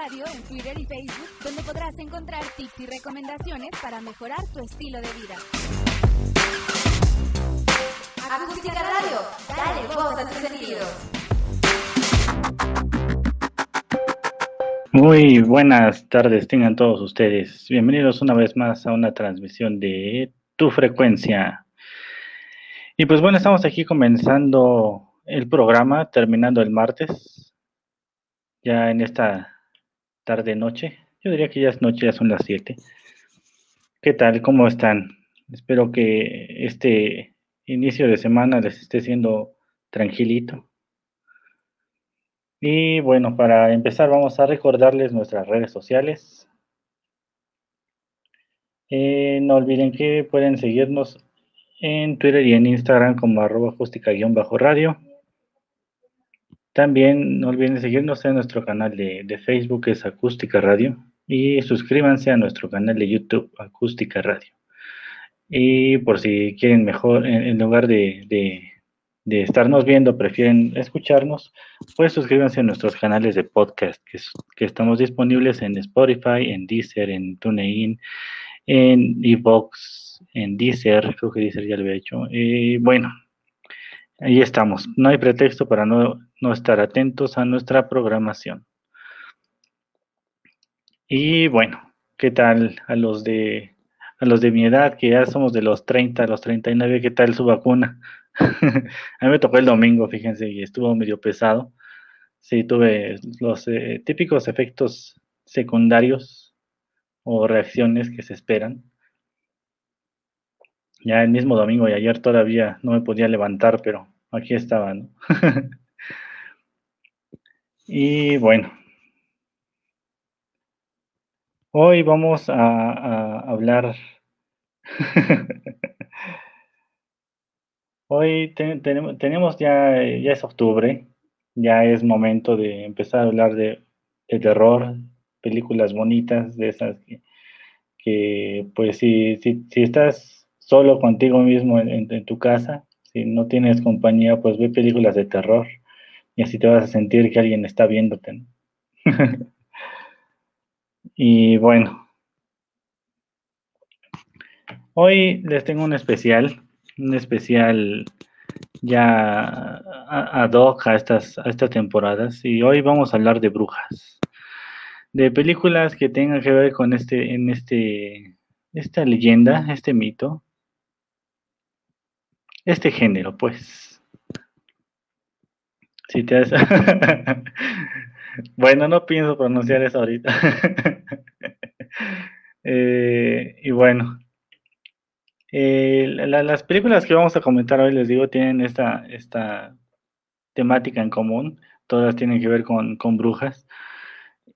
Radio en Twitter y Facebook, donde podrás encontrar tips y recomendaciones para mejorar tu estilo de vida. Acústica Radio, dale voz a tus sentidos. Muy buenas tardes, tengan todos ustedes. Bienvenidos una vez más a una transmisión de Tu Frecuencia. Y pues bueno, estamos aquí comenzando el programa, terminando el martes, ya en esta tarde-noche. Yo diría que ya es noche, ya son las 7. ¿Qué tal? ¿Cómo están? Espero que este inicio de semana les esté siendo tranquilito. Y bueno, para empezar vamos a recordarles nuestras redes sociales. Eh, no olviden que pueden seguirnos en Twitter y en Instagram como arroba acústica-radio. También no olviden seguirnos en nuestro canal de, Facebook, que es Acústica Radio. Y suscríbanse a nuestro canal de YouTube, Acústica Radio. Y por si quieren mejor, en, lugar de de estarnos viendo, prefieren escucharnos, pues suscríbanse a nuestros canales de podcast que, que estamos disponibles en Spotify, en Deezer, en TuneIn, en Evox, en Deezer, creo que Deezer ya lo había hecho. Y bueno, ahí estamos. No hay pretexto para no, no estar atentos a nuestra programación. Y bueno, ¿qué tal a los de a los de mi edad, que ya somos de los 30, los 39, ¿qué tal su vacuna? a mí me tocó el domingo, fíjense, y estuvo medio pesado. Sí, tuve los eh, típicos efectos secundarios o reacciones que se esperan. Ya el mismo domingo y ayer todavía no me podía levantar, pero aquí estaba, ¿no? y bueno, hoy vamos a, hablar Hoy tenemos ya, ya es octubre, ya es momento de empezar a hablar de, terror, películas bonitas, de esas que, pues si, si, si, estás solo contigo mismo en, tu casa, si no tienes compañía, pues ve películas de terror y así te vas a sentir que alguien está viéndote. y bueno, hoy les tengo un especial un especial ya ad hoc a estas, a estas temporadas. Y hoy vamos a hablar de brujas, de películas que tengan que ver con este, en este, esta leyenda, este mito, este género, pues. Si te bueno, no pienso pronunciar eso ahorita. Eh, y bueno, eh, las películas que vamos a comentar hoy, les digo, tienen esta, esta temática en común. Todas tienen que ver con, con brujas.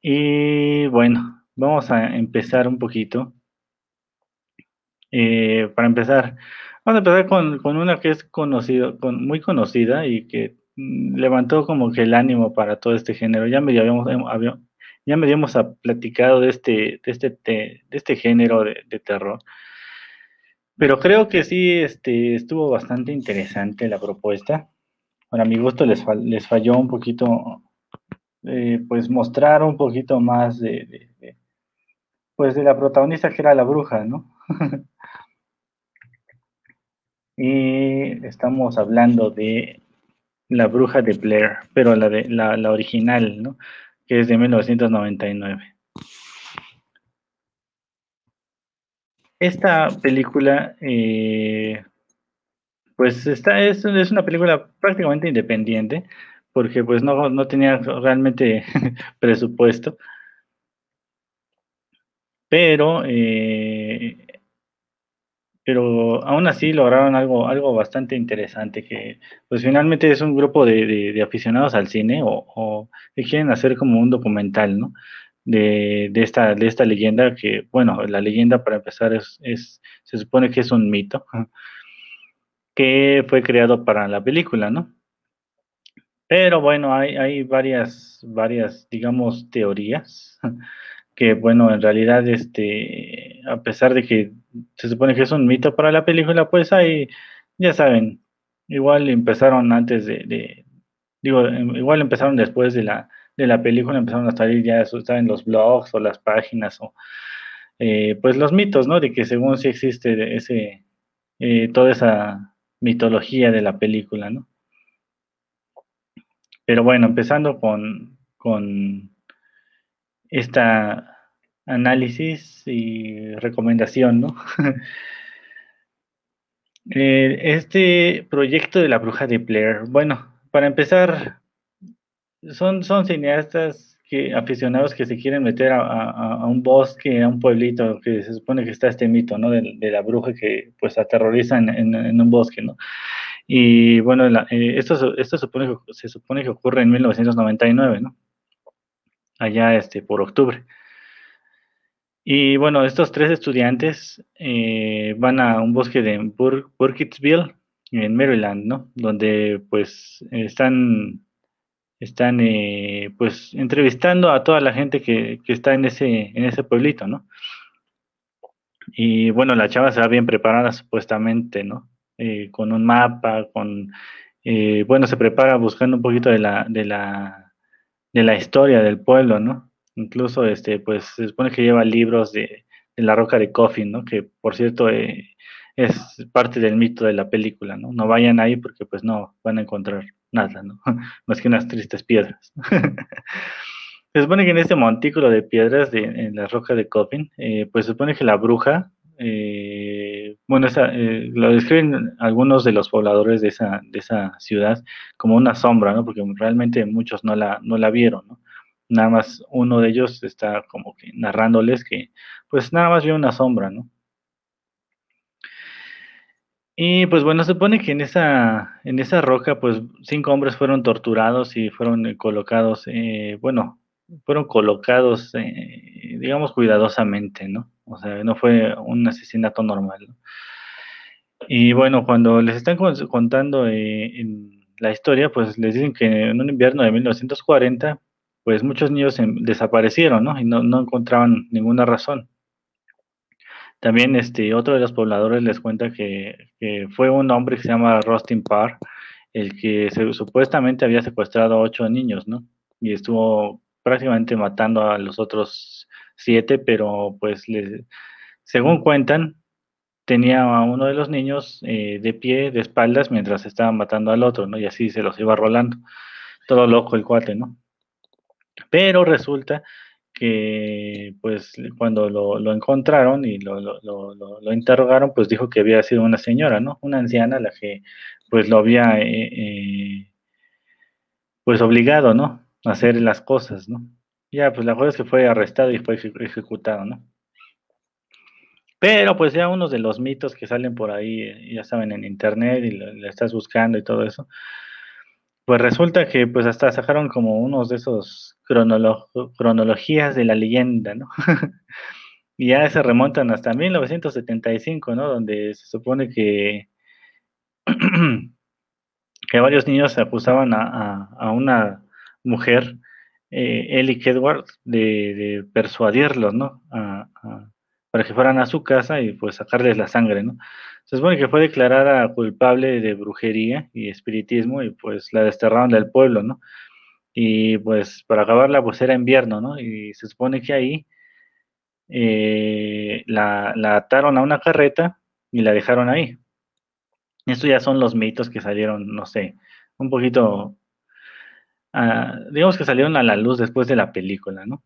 Y bueno, vamos a empezar un poquito. Eh, para empezar, vamos a empezar con, con una que es conocido, con, muy conocida y que mm, levantó como que el ánimo para todo este género. Ya me habíamos, ya me habíamos platicado de este, de este, de este género de, de terror. Pero creo que sí este, estuvo bastante interesante la propuesta. Para mi gusto les, les falló un poquito, eh, pues mostrar un poquito más de, pues de la protagonista que era la bruja, ¿no? y estamos hablando de la bruja de Blair, pero la, de, la, original, ¿no? Que es de 1999. Esta película, eh, pues está, es, es, una película prácticamente independiente, porque pues no, no tenía realmente presupuesto. Pero, eh, pero aún así lograron algo, algo bastante interesante, que pues finalmente es un grupo de, aficionados al cine o, o, que quieren hacer como un documental, ¿no? de, de, esta, de esta leyenda que, bueno, la leyenda para empezar es, es, se supone que es un mito que fue creado para la película, ¿no? Pero bueno, hay, hay varias, varias, digamos, teorías que, bueno, en realidad, este, a pesar de que se supone que es un mito para la película, pues hay, ya saben, igual empezaron antes de, digo, igual empezaron después de la, de la película empezaron a salir ya eso en los blogs o las páginas o eh, pues los mitos, ¿no? De que según sí existe ese, eh, toda esa mitología de la película, ¿no? Pero bueno, empezando con, con esta análisis y recomendación, ¿no? Eh, este proyecto de la bruja de Blair, bueno, para empezar, son, son cineastas que, aficionados que se quieren meter a, un bosque, a un pueblito, que se supone que está este mito, ¿no? De, la bruja que pues aterroriza en, un bosque, ¿no? Y bueno, eh, esto, esto supone, se supone que ocurre en 1999, ¿no? Allá este, por octubre. Y bueno, estos tres estudiantes eh, van a un bosque de Burkittsville, en Maryland, ¿no? Donde pues están, están eh, pues entrevistando a toda la gente que, está en ese, en ese pueblito, ¿no? Y bueno, la chava se va bien preparada supuestamente, ¿no? Eh, con un mapa, con, bueno, se prepara buscando un poquito de la, de la, de la historia del pueblo, ¿no? Incluso, este, pues, se supone que lleva libros de, la roca de Coffin, ¿no? Que, por cierto, eh, es parte del mito de la película, ¿no? No vayan ahí porque, pues, no van a encontrar nada, ¿no? Más que unas tristes piedras. se supone que en este montículo de piedras de, en la roca de Coffin, eh, pues, se supone que la bruja, eh, bueno, esa, lo describen algunos de los pobladores de esa, de esa ciudad como una sombra, ¿no? Porque realmente muchos no la, no la vieron, ¿no? Nada más uno de ellos está como que narrándoles que pues nada más vio una sombra, ¿no? Y pues bueno, supone que en esa, en esa roca, pues cinco hombres fueron torturados y fueron eh, colocados, eh, bueno, fueron colocados, eh, digamos, cuidadosamente, ¿no? O sea, no fue un asesinato normal, ¿no? Y bueno, cuando les están contando la historia, pues les dicen que en un invierno de 1940, pues muchos niños desaparecieron, ¿no? Y no, encontraban ninguna razón. También este, otro de los pobladores les cuenta que, fue un hombre que se llama Rustin Parr, el que supuestamente había secuestrado a ocho niños, ¿no? Y estuvo prácticamente matando a los otros siete, pero pues según cuentan, tenía a uno de los niños eh, de pie, de espaldas, mientras estaba matando al otro, ¿no? Y así se los iba rolando. Todo loco el cuate, ¿no? Pero resulta que pues cuando lo, encontraron y lo, lo, interrogaron, pues dijo que había sido una señora, ¿no? Una anciana la que pues lo había eh, eh, pues obligado, ¿no? A hacer las cosas, ¿no? Ya, pues la cosa es que fue arrestado y fue ejecutado, ¿no? Pero pues ya unos de los mitos que salen por ahí, ya saben, en internet y le estás buscando y todo eso, pues resulta que pues hasta sacaron como unos de esos cronologías de la leyenda, ¿no? y ya se remontan hasta 1975, ¿no? Donde se supone que, que varios niños se acusaban a, una mujer, eh, Ellie Edwards, de, persuadirlos, ¿no? Para que fueran a su casa y pues sacarles la sangre, ¿no? Se supone que fue declarada culpable de brujería y espiritismo y pues la desterraron del pueblo, ¿no? Y pues para acabarla pues era invierno, ¿no? Y se supone que ahí eh, la, ataron a una carreta y la dejaron ahí. Estos ya son los mitos que salieron, no sé, un poquito, ah, digamos que salieron a la luz después de la película, ¿no?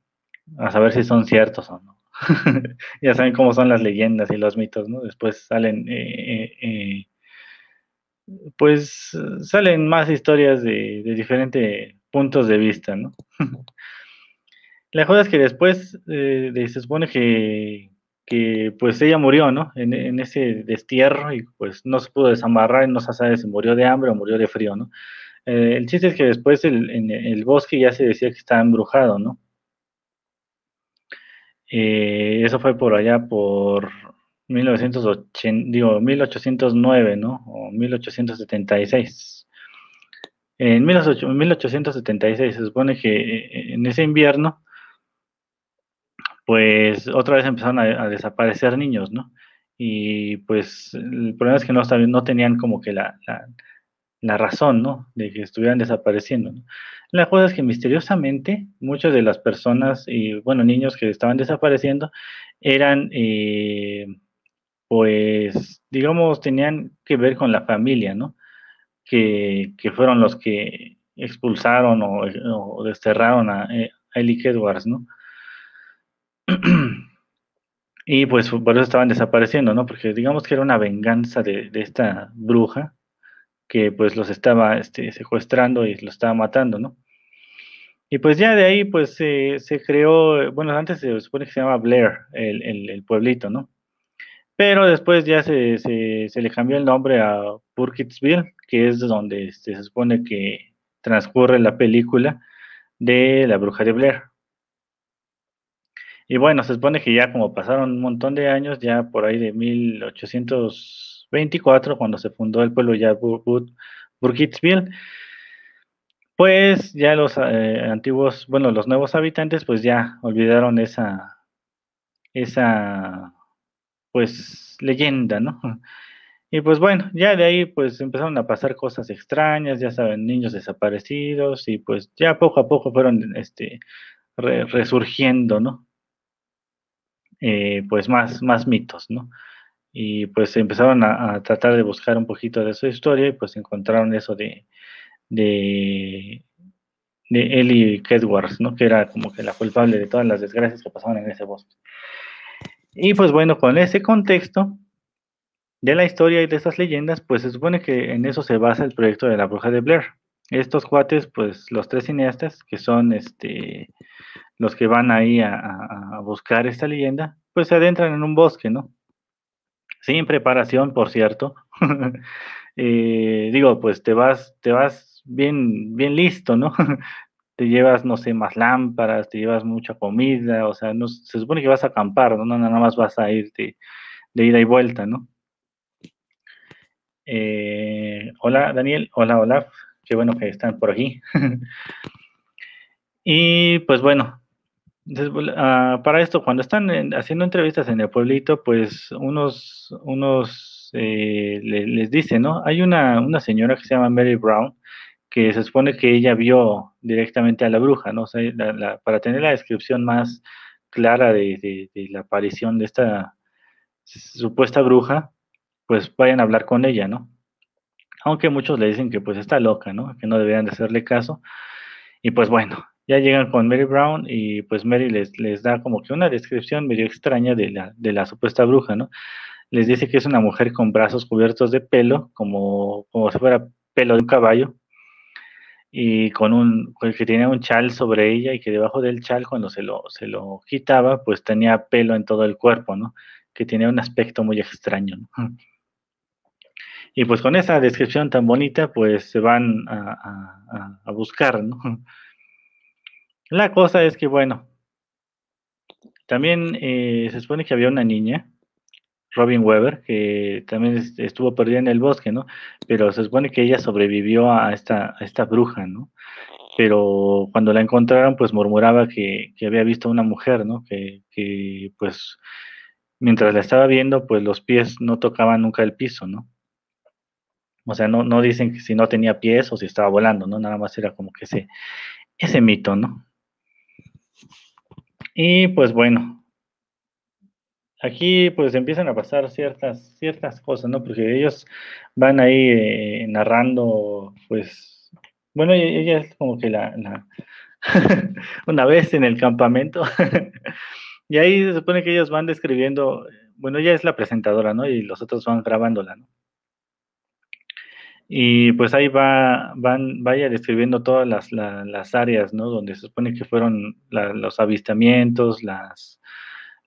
A saber si son ciertos o no. ya saben cómo son las leyendas y los mitos, ¿no? Después salen, eh, eh, eh, pues salen más historias de, diferentes puntos de vista, ¿no? La cosa es que después se supone que, pues ella murió, ¿no? En, ese destierro y pues no se pudo desamarrar y no se sabe si murió de hambre o murió de frío, ¿no? el chiste es que después en el bosque ya se decía que estaba embrujado, ¿no? Eh, eso fue por allá por 1980, digo, 1809, ¿no? O 1876. En 1876 se supone que eh, en ese invierno, pues otra vez empezaron a, desaparecer niños, ¿no? Y pues el problema es que no, no tenían como que la razón, ¿no? De que estuvieran desapareciendo. La cosa es que misteriosamente muchas de las personas y, bueno, niños que estaban desapareciendo eran, eh, pues, digamos, tenían que ver con la familia, ¿no? Que, fueron los que expulsaron o, desterraron a, eh, a Edwards, ¿no? y pues por eso estaban desapareciendo, ¿no? Porque digamos que era una venganza de, de esta bruja que pues los estaba este, secuestrando y los estaba matando, ¿no? Y pues ya de ahí pues se creó, bueno, antes se supone que se llama Blair, el, pueblito, ¿no? Pero después ya se, se, le cambió el nombre a Burkittsville, que es donde este, se supone que transcurre la película de la bruja de Blair. Y bueno, se supone que ya como pasaron un montón de años, ya por ahí de 1800 24, cuando se fundó el pueblo ya Burkittsville, pues ya los eh, antiguos, bueno, los nuevos habitantes, pues ya olvidaron esa, esa, pues, leyenda, ¿no? Y pues bueno, ya de ahí pues empezaron a pasar cosas extrañas, ya saben, niños desaparecidos y pues ya poco a poco fueron este, resurgiendo, ¿no? Eh, pues más, más mitos, ¿no? Y pues empezaron a, tratar de buscar un poquito de su historia y pues encontraron eso de, de, de Ellie Kedwards, ¿no? Que era como que la culpable de todas las desgracias que pasaban en ese bosque. Y pues bueno, con ese contexto de la historia y de esas leyendas, pues se supone que en eso se basa el proyecto de la bruja de Blair. Estos cuates, pues los tres cineastas, que son este los que van ahí a, a buscar esta leyenda, pues se adentran en un bosque, ¿no? Sin preparación, por cierto. Eh, digo, pues te vas, te vas bien, bien listo, ¿no? te llevas, no sé, más lámparas, te llevas mucha comida, o sea, no, se supone que vas a acampar, ¿no? Nada más vas a ir de, ida y vuelta, ¿no? Eh, hola Daniel, hola Olaf, qué bueno que están por aquí. y pues bueno, para esto, cuando están haciendo entrevistas en el pueblito, pues unos, unos eh, les dicen, ¿no? Hay una, una señora que se llama Mary Brown, que se supone que ella vio directamente a la bruja, ¿no? para tener la descripción más clara de, la aparición de esta supuesta bruja, pues vayan a hablar con ella, ¿no? Aunque muchos le dicen que pues está loca, ¿no? Que no deberían de hacerle caso. Y pues bueno, ya llegan con Mary Brown y pues Mary les, les da como que una descripción medio extraña de la, de la supuesta bruja, ¿no? Les dice que es una mujer con brazos cubiertos de pelo, como, como si fuera pelo de un caballo, y con un, que tenía un chal sobre ella y que debajo del chal cuando se lo, se lo quitaba, pues tenía pelo en todo el cuerpo, ¿no? Que tenía un aspecto muy extraño. Y pues con esa descripción tan bonita, pues se van a, a, a buscar, ¿no? La cosa es que, bueno, también eh, se supone que había una niña, Robin Weber, que también estuvo perdida en el bosque, ¿no? Pero se supone que ella sobrevivió a esta, a esta bruja, ¿no? Pero cuando la encontraron, pues murmuraba que, había visto a una mujer, ¿no? Que, que, pues, mientras la estaba viendo, pues los pies no tocaban nunca el piso, ¿no? O sea, no, no dicen que si no tenía pies o si estaba volando, ¿no? Nada más era como que ese, ese mito, ¿no? Y pues bueno, aquí pues empiezan a pasar ciertas, ciertas cosas, ¿no? Porque ellos van ahí eh, narrando, pues, bueno, e-, ella es como que la, una vez en el campamento, y ahí se supone que ellos van describiendo, bueno, ella es la presentadora, ¿no? Y los otros van grabándola, ¿no? Y pues ahí va, van, vaya describiendo todas las, las áreas, ¿no? Donde se supone que fueron los avistamientos, las,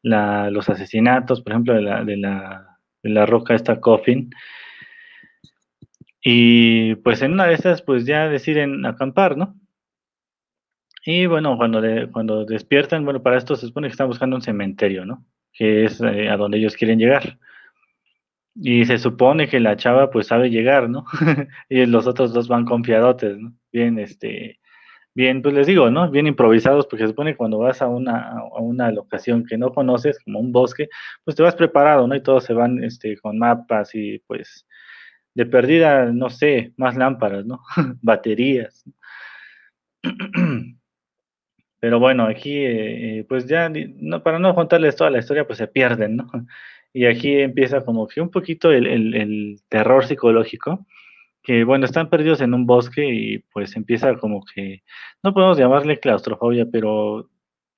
los asesinatos, por ejemplo, de la, de la, de la roca esta Coffin. Y pues en una de esas, pues ya deciden acampar, ¿no? Y bueno, cuando, cuando despiertan, bueno, para esto se supone que están buscando un cementerio, ¿no? Que es eh, a donde ellos quieren llegar. Y se supone que la chava pues sabe llegar, ¿no? y los otros dos van confiadotes, ¿no? Bien, este, bien, pues les digo, ¿no? Bien improvisados, porque se supone que cuando vas a una, a una locación que no conoces, como un bosque, pues te vas preparado, ¿no? Y todos se van este, con mapas y pues de perdida, no sé, más lámparas, ¿no? Baterías. Pero bueno, aquí, eh, pues ya, no, para no contarles toda la historia, pues se pierden, ¿no? Y aquí empieza como que un poquito el, el terror psicológico, que bueno, están perdidos en un bosque y pues empieza como que, no podemos llamarle claustrofobia, pero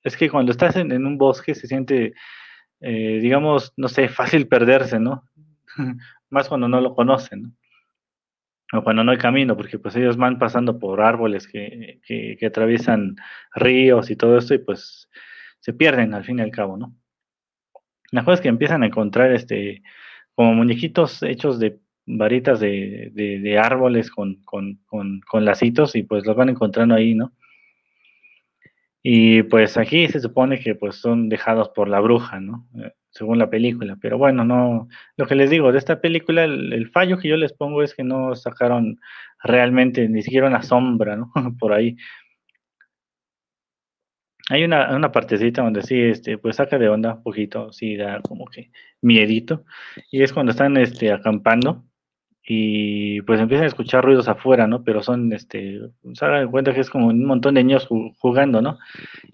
es que cuando estás en, un bosque se siente, eh, digamos, no sé, fácil perderse, ¿no? Más cuando no lo conocen, ¿no? O cuando no hay camino, porque pues ellos van pasando por árboles que, que, que atraviesan ríos y todo esto y pues se pierden al fin y al cabo, ¿no? La cosa es que empiezan a encontrar este como muñequitos hechos de varitas de, de, árboles con, con, con, con, lacitos y pues los van encontrando ahí, ¿no? Y pues aquí se supone que pues son dejados por la bruja, ¿no? Eh, según la película. Pero bueno, no, lo que les digo, de esta película, el, fallo que yo les pongo es que no sacaron realmente ni siquiera una sombra, ¿no? por ahí. Hay una, una, partecita donde sí, este, pues saca de onda un poquito, sí da como que miedito. Y es cuando están este, acampando y pues empiezan a escuchar ruidos afuera, ¿no? Pero son, este, se dan cuenta que es como un montón de niños jugando, ¿no?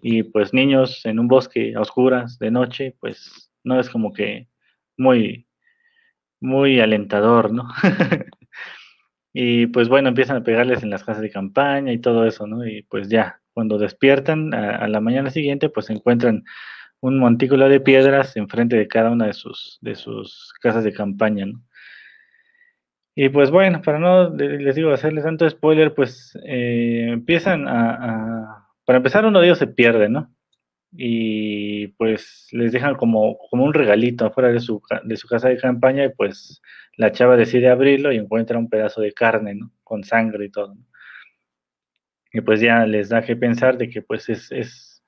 Y pues niños en un bosque a oscuras, de noche, pues no es como que muy, muy alentador, ¿no? y pues bueno, empiezan a pegarles en las casas de campaña y todo eso, ¿no? Y pues ya, cuando despiertan a, la mañana siguiente, pues encuentran un montículo de piedras enfrente de cada una de sus, de sus casas de campaña, ¿no? Y pues bueno, para no, les digo, hacerles tanto spoiler, pues eh, empiezan a, Para empezar, uno de ellos se pierde, ¿no? Y pues les dejan como, como un regalito afuera de su, de su casa de campaña y pues la chava decide abrirlo y encuentra un pedazo de carne, ¿no? Con sangre y todo. Y pues ya les da que pensar de que pues es, es,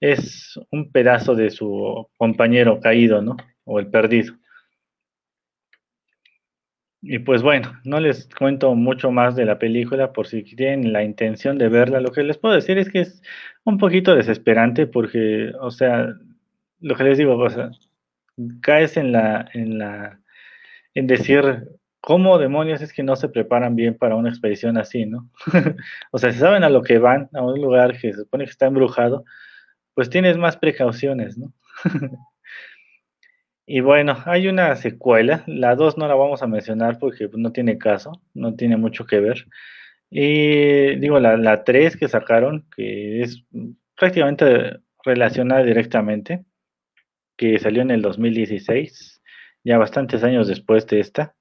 es un pedazo de su compañero caído, ¿no? O el perdido. Y pues bueno, no les cuento mucho más de la película por si tienen la intención de verla. Lo que les puedo decir es que es un poquito desesperante porque, o sea, lo que les digo, o sea, caes en la, en la, en decir, ¿cómo demonios es que no se preparan bien para una expedición así, no? o sea, si saben a lo que van, a un lugar que se supone que está embrujado, pues tienes más precauciones, ¿no? Y bueno, hay una secuela, la 2 no la vamos a mencionar porque no tiene caso, no tiene mucho que ver. Y digo, la, la 3 que sacaron, que es prácticamente relacionada directamente, que salió en el 2016, ya bastantes años después de esta.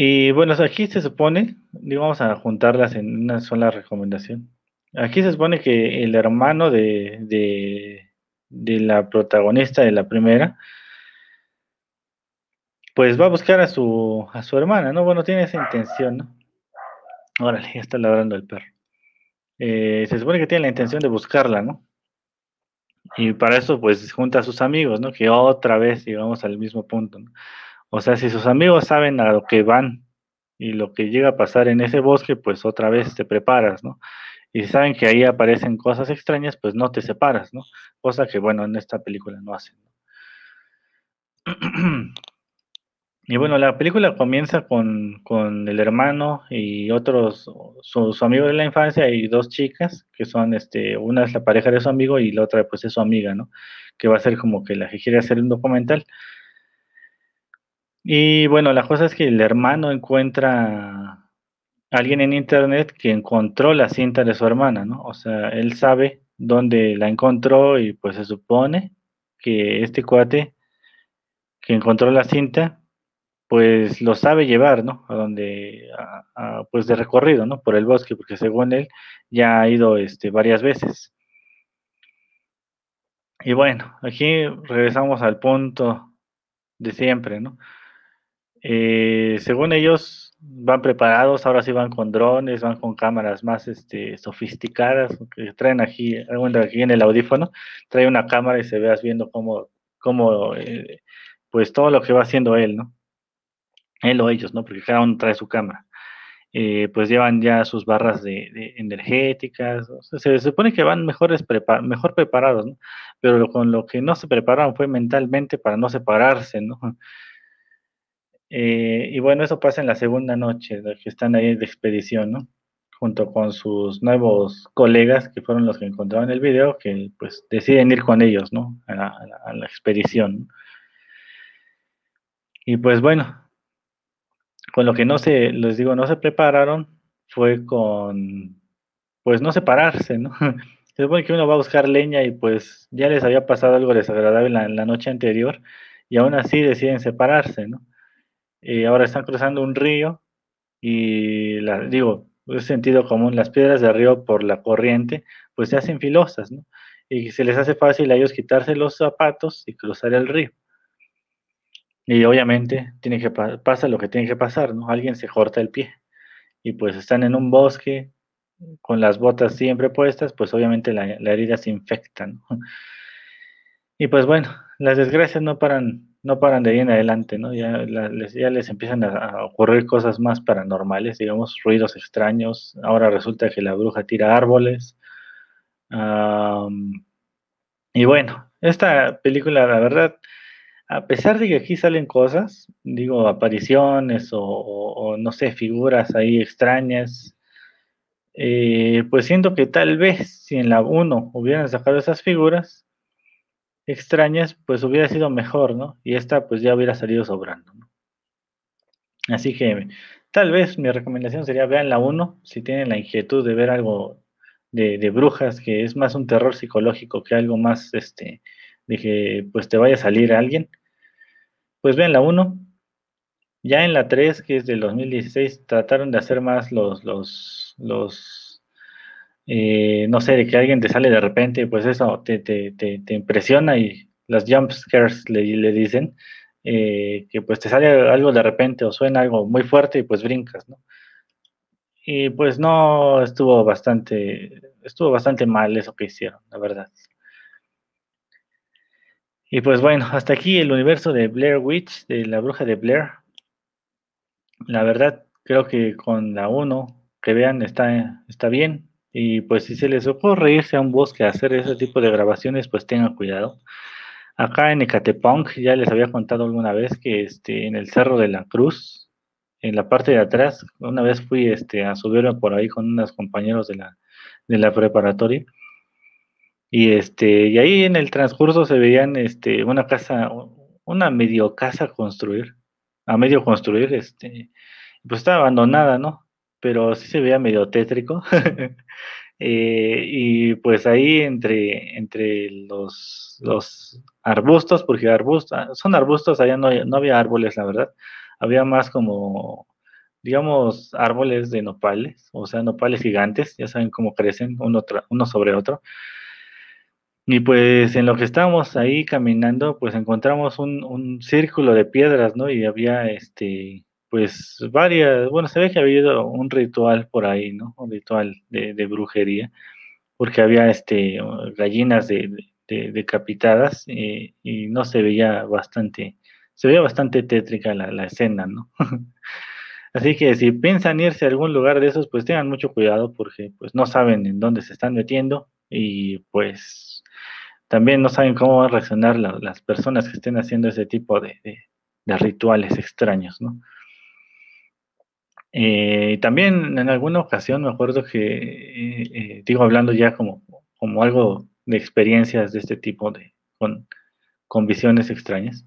Y bueno, aquí se supone, digo, vamos a juntarlas en una sola recomendación. Aquí se supone que el hermano de, de la protagonista de la primera, pues va a buscar a su, a su hermana, ¿no? Bueno, tiene esa intención, ¿no? Órale, ya está ladrando el perro. Eh, se supone que tiene la intención de buscarla, ¿no? Y para eso, pues, junta a sus amigos, ¿no? Que otra vez llegamos al mismo punto, ¿no? O sea, si sus amigos saben a lo que van y lo que llega a pasar en ese bosque, pues otra vez te preparas, ¿no? y saben que ahí aparecen cosas extrañas, pues no te separas, ¿no? Cosa que, bueno, en esta película no hacen. Y bueno, la película comienza con, con el hermano y otros, su, su, amigo de la infancia y dos chicas, que son, este, una es la pareja de su amigo y la otra pues es su amiga, ¿no? Que va a ser como que la que quiere hacer un documental. Y bueno, la cosa es que el hermano encuentra alguien en internet que encontró la cinta de su hermana, ¿no? O sea, él sabe dónde la encontró y pues se supone que este cuate que encontró la cinta, pues lo sabe llevar, ¿no? A donde, pues de recorrido, ¿no? Por el bosque, porque según él ya ha ido este, varias veces. Y bueno, aquí regresamos al punto de siempre, ¿no? Eh, según ellos, van preparados, ahora sí van con drones, van con cámaras más este, sofisticadas, que traen aquí, aquí en el audífono, trae una cámara y se veas viendo cómo, cómo eh, pues todo lo que va haciendo él, ¿no? Él o ellos, ¿no? Porque cada uno trae su cámara. Eh, pues llevan ya sus barras de, energéticas, se, supone que van mejores mejor preparados, ¿no? Pero con lo que no se prepararon fue mentalmente para no separarse, ¿no? Eh, y bueno, eso pasa en la segunda noche, que están ahí de expedición, ¿no? Junto con sus nuevos colegas, que fueron los que encontraron el video, que pues deciden ir con ellos, ¿no? A la, expedición. Y pues bueno, con lo que no se, les digo, no se prepararon, fue con, pues no separarse, ¿no? Se supone que uno va a buscar leña y pues ya les había pasado algo desagradable la, la noche anterior y aún así deciden separarse, ¿no? Y ahora están cruzando un río y, la, digo, es sentido común, las piedras del río por la corriente, pues se hacen filosas, ¿no? Y se les hace fácil a ellos quitarse los zapatos y cruzar el río. Y obviamente tiene que pasa lo que tiene que pasar, ¿no? Alguien se corta el pie y pues están en un bosque con las botas siempre puestas, pues obviamente la, herida se infecta. Y pues bueno, las desgracias no paran, no paran de ahí en adelante, ¿no? Ya, les, empiezan a, ocurrir cosas más paranormales, digamos, ruidos extraños. Ahora resulta que la bruja tira árboles. y bueno, esta película, la verdad, a pesar de que aquí salen cosas, digo, apariciones o, no sé, figuras ahí extrañas, eh, pues siento que tal vez si en la 1 hubieran sacado esas figuras, extrañas, pues hubiera sido mejor, ¿no? Y esta pues ya hubiera salido sobrando, ¿no? Así que tal vez mi recomendación sería vean la 1 si tienen la inquietud de ver algo de, brujas, que es más un terror psicológico que algo más, este, de que pues te vaya a salir alguien. Pues vean la 1. Ya en la 3, que es del 2016, trataron de hacer más los, los, los eh, no sé, de que alguien te sale de repente, pues eso te, te, te, impresiona y las jump scares le, le dicen, eh, que pues te sale algo de repente o suena algo muy fuerte y pues brincas, ¿no? Y pues no, estuvo bastante, estuvo bastante mal eso que hicieron, la verdad. Y pues bueno, hasta aquí el universo de Blair Witch, de la bruja de Blair. La verdad, creo que con la 1 que vean está, está bien. Y pues si se les ocurre irse a un bosque a hacer ese tipo de grabaciones, pues tengan cuidado. Acá en Ecatepunk, ya les había contado alguna vez que este, en el Cerro de la Cruz, en la parte de atrás, una vez fui este, a subirme por ahí con unos compañeros de la, de la preparatoria. Y este, y ahí en el transcurso se veían este, una casa, una medio casa construir, a medio construir, este, pues estaba abandonada, ¿no? Pero sí se veía medio tétrico. Eh, y pues ahí entre, entre los, los arbustos, porque arbustos, ah, son arbustos, allá no, no había árboles, la verdad. Había más como, digamos, árboles de nopales, o sea, nopales gigantes, ya saben cómo crecen uno, uno sobre otro. Y pues en lo que estábamos ahí caminando, pues encontramos un, un círculo de piedras, ¿no? Y había este pues varias, bueno, se ve que había habido un ritual por ahí, ¿no? Un ritual de, brujería, porque había este, gallinas de, decapitadas y, no se veía bastante, se veía bastante tétrica la, escena, ¿no? Así que si piensan irse a algún lugar de esos, pues tengan mucho cuidado porque pues no saben en dónde se están metiendo y pues también no saben cómo van a reaccionar las personas que estén haciendo ese tipo de, de rituales extraños, ¿no? Eh, también en alguna ocasión me acuerdo que, eh, eh, digo, hablando ya como, como algo de experiencias de este tipo, de, con, con visiones extrañas,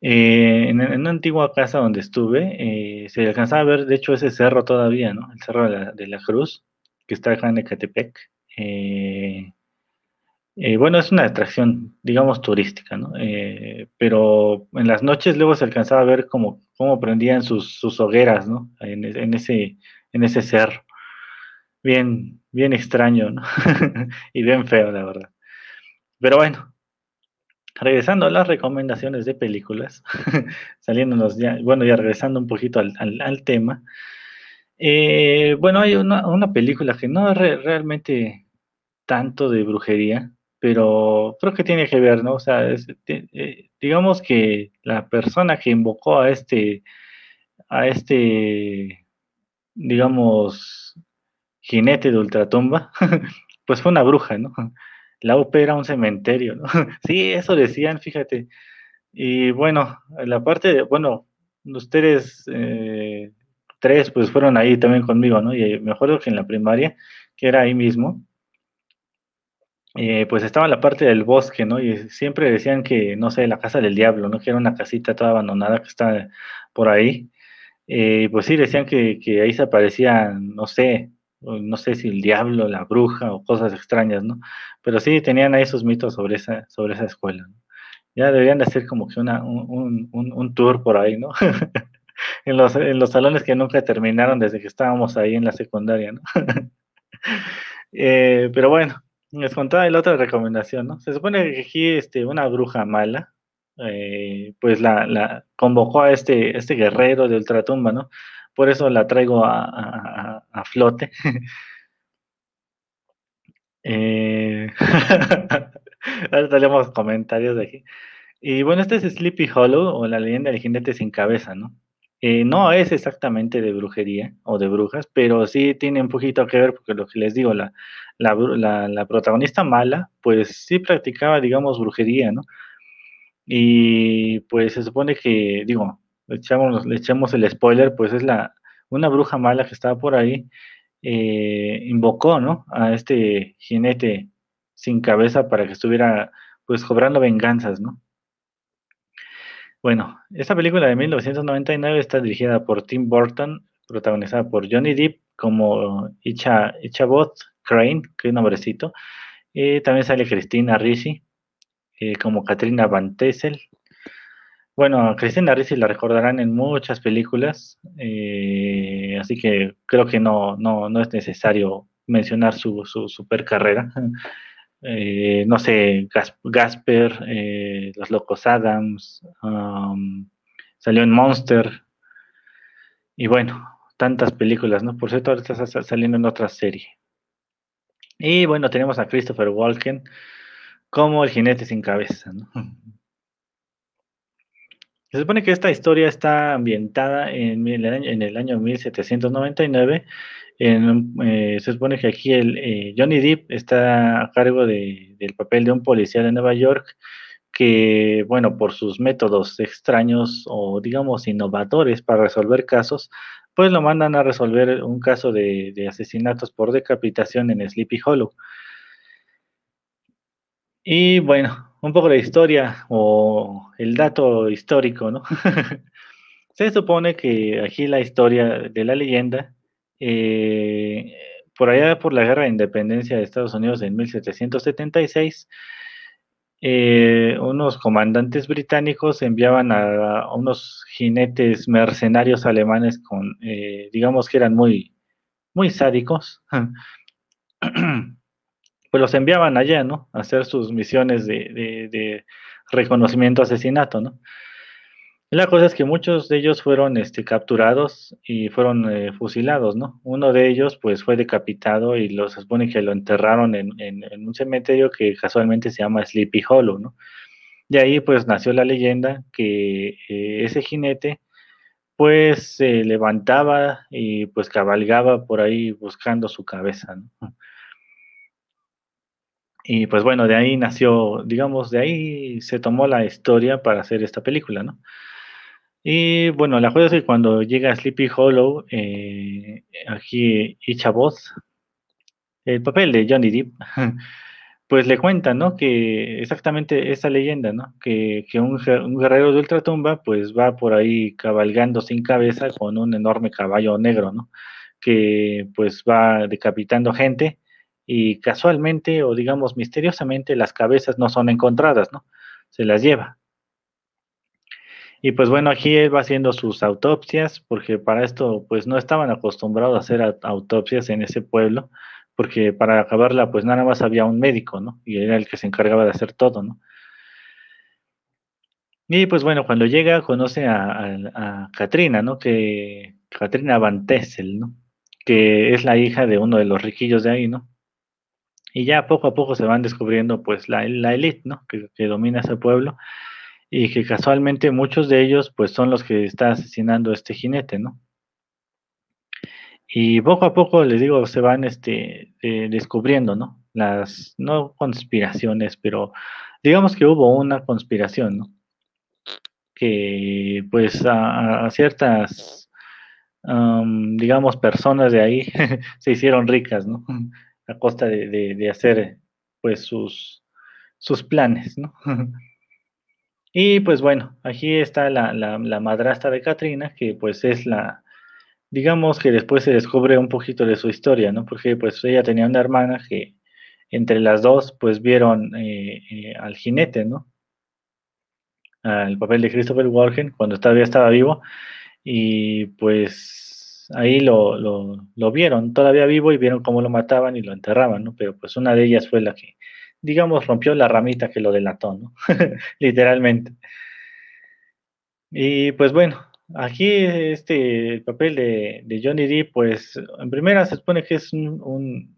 en, una antigua casa donde estuve, se alcanzaba a ver, de hecho, ese cerro todavía, ¿no? El cerro de la, de la Cruz, que está acá en Ecatepec. Eh, bueno, es una atracción, digamos, turística, ¿no? Eh, pero en las noches luego se alcanzaba a ver cómo, cómo prendían sus, hogueras, ¿no? En, ese, en ese cerro. Bien, bien extraño, ¿no? y bien feo, la verdad. Pero bueno, regresando a las recomendaciones de películas, saliéndonos ya, bueno, ya regresando un poquito al, tema. Eh, bueno, hay una, película que no es realmente tanto de brujería, pero creo que tiene que ver, ¿no? O sea, eh, digamos que la persona que invocó a este, a este, digamos, jinete de ultratumba, pues fue una bruja, ¿no? La UP era un cementerio, ¿no? Sí, eso decían, fíjate. Y bueno, la parte de, bueno, ustedes eh, tres pues fueron ahí también conmigo, ¿no? Y me acuerdo que en la primaria, que era ahí mismo, eh, pues estaba la parte del bosque, ¿no? Y siempre decían que, no sé, la casa del diablo, ¿no? Que era una casita toda abandonada que está por ahí. Eh, pues sí, decían que, ahí se aparecían, no sé, no sé si el diablo, la bruja o cosas extrañas, ¿no? Pero sí tenían ahí sus mitos sobre esa, sobre esa escuela. ¿no? Ya deberían de hacer como que una, un, un, un tour por ahí, ¿no? en, los, en los salones que nunca terminaron desde que estábamos ahí en la secundaria, ¿no? eh, pero bueno, les contaba la otra recomendación, ¿no? Se supone que aquí este, una bruja mala, eh, pues la, la, convocó a este, este guerrero de ultratumba, ¿no? Por eso la traigo a, a, a flote. eh... Ahora tenemos comentarios de aquí. Y bueno, este es Sleepy Hollow o la leyenda del jinete sin cabeza, ¿no? Eh, no es exactamente de brujería o de brujas, pero sí tiene un poquito que ver, porque lo que les digo, la, la, la, protagonista mala, pues sí practicaba, digamos, brujería, ¿no? Y pues se supone que, digo, le echamos, echamos el spoiler, pues es la, una bruja mala que estaba por ahí, eh, invocó, ¿no? A este jinete sin cabeza para que estuviera, pues, cobrando venganzas, ¿no? Bueno, esta película de 1999 está dirigida por Tim Burton, protagonizada por Johnny Depp como Icha, Ichabod Crane, que es nombrecito. y también sale Cristina Ricci eh, como Katrina Van Tessel. Bueno, Cristina Ricci la recordarán en muchas películas, eh, así que creo que no, no, no es necesario mencionar su, su super carrera. Eh, no sé, Gasper, eh, Los Locos Adams, um, salió en Monster, y bueno, tantas películas, ¿no? Por cierto, ahora está saliendo en otra serie. Y bueno, tenemos a Christopher Walken como el jinete sin cabeza, ¿no? Se supone que esta historia está ambientada en el año, en el año 1799 eh, se supone que aquí el, eh, Johnny Depp está a cargo de, del papel de un policía de Nueva York que, bueno, por sus métodos extraños o digamos innovadores para resolver casos, pues lo mandan a resolver un caso de, de asesinatos por decapitación en Sleepy Hollow. Y bueno, un poco de historia o el dato histórico, ¿no? Se supone que aquí la historia de la leyenda eh, por allá por la guerra de independencia de Estados Unidos en 1776, eh, unos comandantes británicos enviaban a, unos jinetes mercenarios alemanes con, eh, digamos que eran muy, muy sádicos, pues los enviaban allá, ¿no? A hacer sus misiones de, de, de reconocimiento, asesinato, ¿no? La cosa es que muchos de ellos fueron este, capturados y fueron eh, fusilados, ¿no? Uno de ellos, pues, fue decapitado y se supone que lo enterraron en, en, un cementerio que casualmente se llama Sleepy Hollow, ¿no? De ahí, pues, nació la leyenda que eh, ese jinete, pues, se levantaba y, pues, cabalgaba por ahí buscando su cabeza, ¿no? Y, pues, bueno, de ahí nació, digamos, de ahí se tomó la historia para hacer esta película, ¿no? Y bueno, la cosa es que cuando llega a Sleepy Hollow, eh, aquí Ichabod, el papel de Johnny Depp, pues le cuenta, ¿no? Que exactamente esa leyenda, ¿no? Que, que un, un, guerrero de ultratumba, pues va por ahí cabalgando sin cabeza con un enorme caballo negro, ¿no? Que pues va decapitando gente y casualmente o digamos misteriosamente las cabezas no son encontradas, ¿no? Se las lleva. Y pues bueno, aquí él va haciendo sus autopsias, porque para esto pues no estaban acostumbrados a hacer autopsias en ese pueblo, porque para acabarla pues nada más había un médico, ¿no? Y era el que se encargaba de hacer todo, ¿no? Y pues bueno, cuando llega conoce a, a, Katrina, ¿no? Que Katrina Van Tessel, ¿no? Que es la hija de uno de los riquillos de ahí, ¿no? Y ya poco a poco se van descubriendo pues la, la ¿no? Que, que domina ese pueblo y que casualmente muchos de ellos pues son los que está asesinando este jinete, ¿no? Y poco a poco, les digo, se van este, eh, descubriendo, ¿no? Las, no conspiraciones, pero digamos que hubo una conspiración, ¿no? que pues a, ciertas, digamos, personas de ahí se hicieron ricas, ¿no? A costa de, hacer pues sus, sus planes, ¿no? Y pues bueno, aquí está la, la, madrastra de Katrina, que pues es la, digamos que después se descubre un poquito de su historia, ¿no? Porque pues ella tenía una hermana que entre las dos pues vieron eh, eh, al jinete, ¿no? Al papel de Christopher Walken cuando todavía estaba vivo y pues ahí lo, lo, lo, vieron todavía vivo y vieron cómo lo mataban y lo enterraban, ¿no? Pero pues una de ellas fue la que digamos, rompió la ramita que lo delató, ¿no? Literalmente. Y pues bueno, aquí este el papel de, Johnny Depp, pues en primera se supone que es un,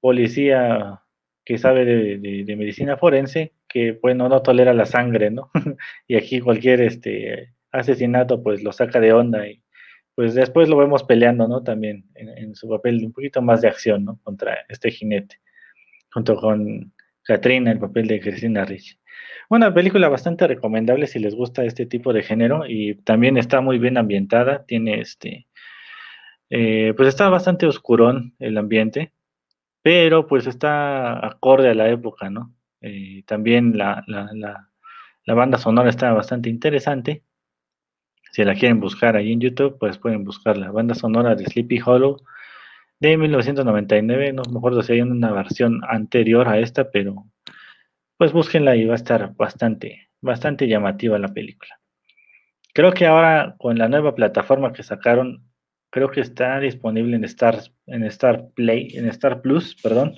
policía que sabe de, medicina forense, que bueno, no tolera la sangre, ¿no? y aquí cualquier este asesinato pues lo saca de onda y pues después lo vemos peleando, ¿no? También en, en su papel un poquito más de acción, ¿no? Contra este jinete, junto con Katrina, el papel de Cristina Ricci. Una película bastante recomendable si les gusta este tipo de género y también está muy bien ambientada, tiene este, eh, pues está bastante oscurón el ambiente, pero pues está acorde a la época, ¿no? Eh, también la, la, banda sonora está bastante interesante. Si la quieren buscar ahí en YouTube, pues pueden buscar la banda sonora de Sleepy Hollow de 1999, no me acuerdo si hay una versión anterior a esta, pero pues búsquenla y va a estar bastante, bastante llamativa la película. Creo que ahora con la nueva plataforma que sacaron, creo que está disponible en Star, en Star Play, en Star Plus, perdón.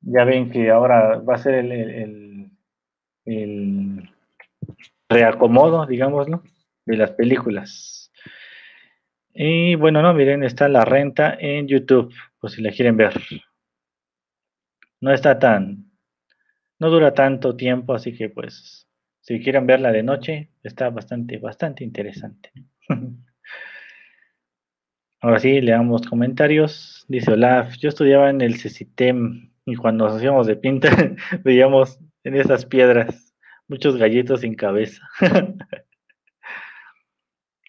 Ya ven que ahora va a ser el, el, el reacomodo, digámoslo, de las películas. Y bueno, no, miren, está la renta en YouTube, por si la quieren ver. No está tan, no dura tanto tiempo, así que pues, si quieren verla de noche, está bastante, bastante interesante. Ahora sí, leamos comentarios. Dice Olaf, yo estudiaba en el CECITEM y cuando nos hacíamos de pinta veíamos en esas piedras muchos gallitos sin cabeza.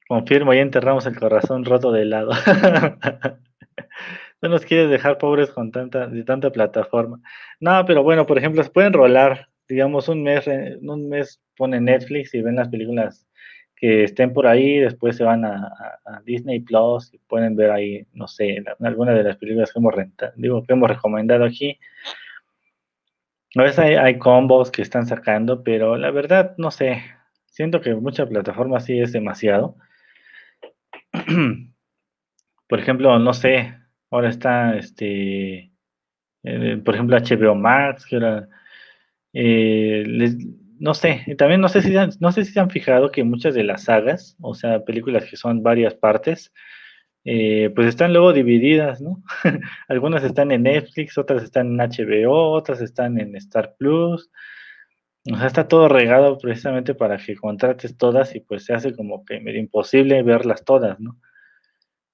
Confirmo, ya enterramos el corazón roto de lado. no nos quieres dejar pobres con tanta, de tanta plataforma. No, pero bueno, por ejemplo, se pueden rolar, digamos, un mes, un mes ponen Netflix y ven las películas que estén por ahí, después se van a, Disney Plus y pueden ver ahí, no sé, algunas de las películas que hemos rentado, digo, que hemos recomendado aquí. A veces hay, hay, combos que están sacando, pero la verdad, no sé, siento que mucha plataforma sí es demasiado. por ejemplo, no sé, ahora está este, eh, por ejemplo, HBO Max, que era, eh, no sé, también no sé, si, no sé si se han fijado que muchas de las sagas, o sea, películas que son varias partes, eh, pues están luego divididas, ¿no? Algunas están en Netflix, otras están en HBO, otras están en Star Plus, o sea, está todo regado precisamente para que contrates todas y pues se hace como que medio imposible verlas todas, ¿no?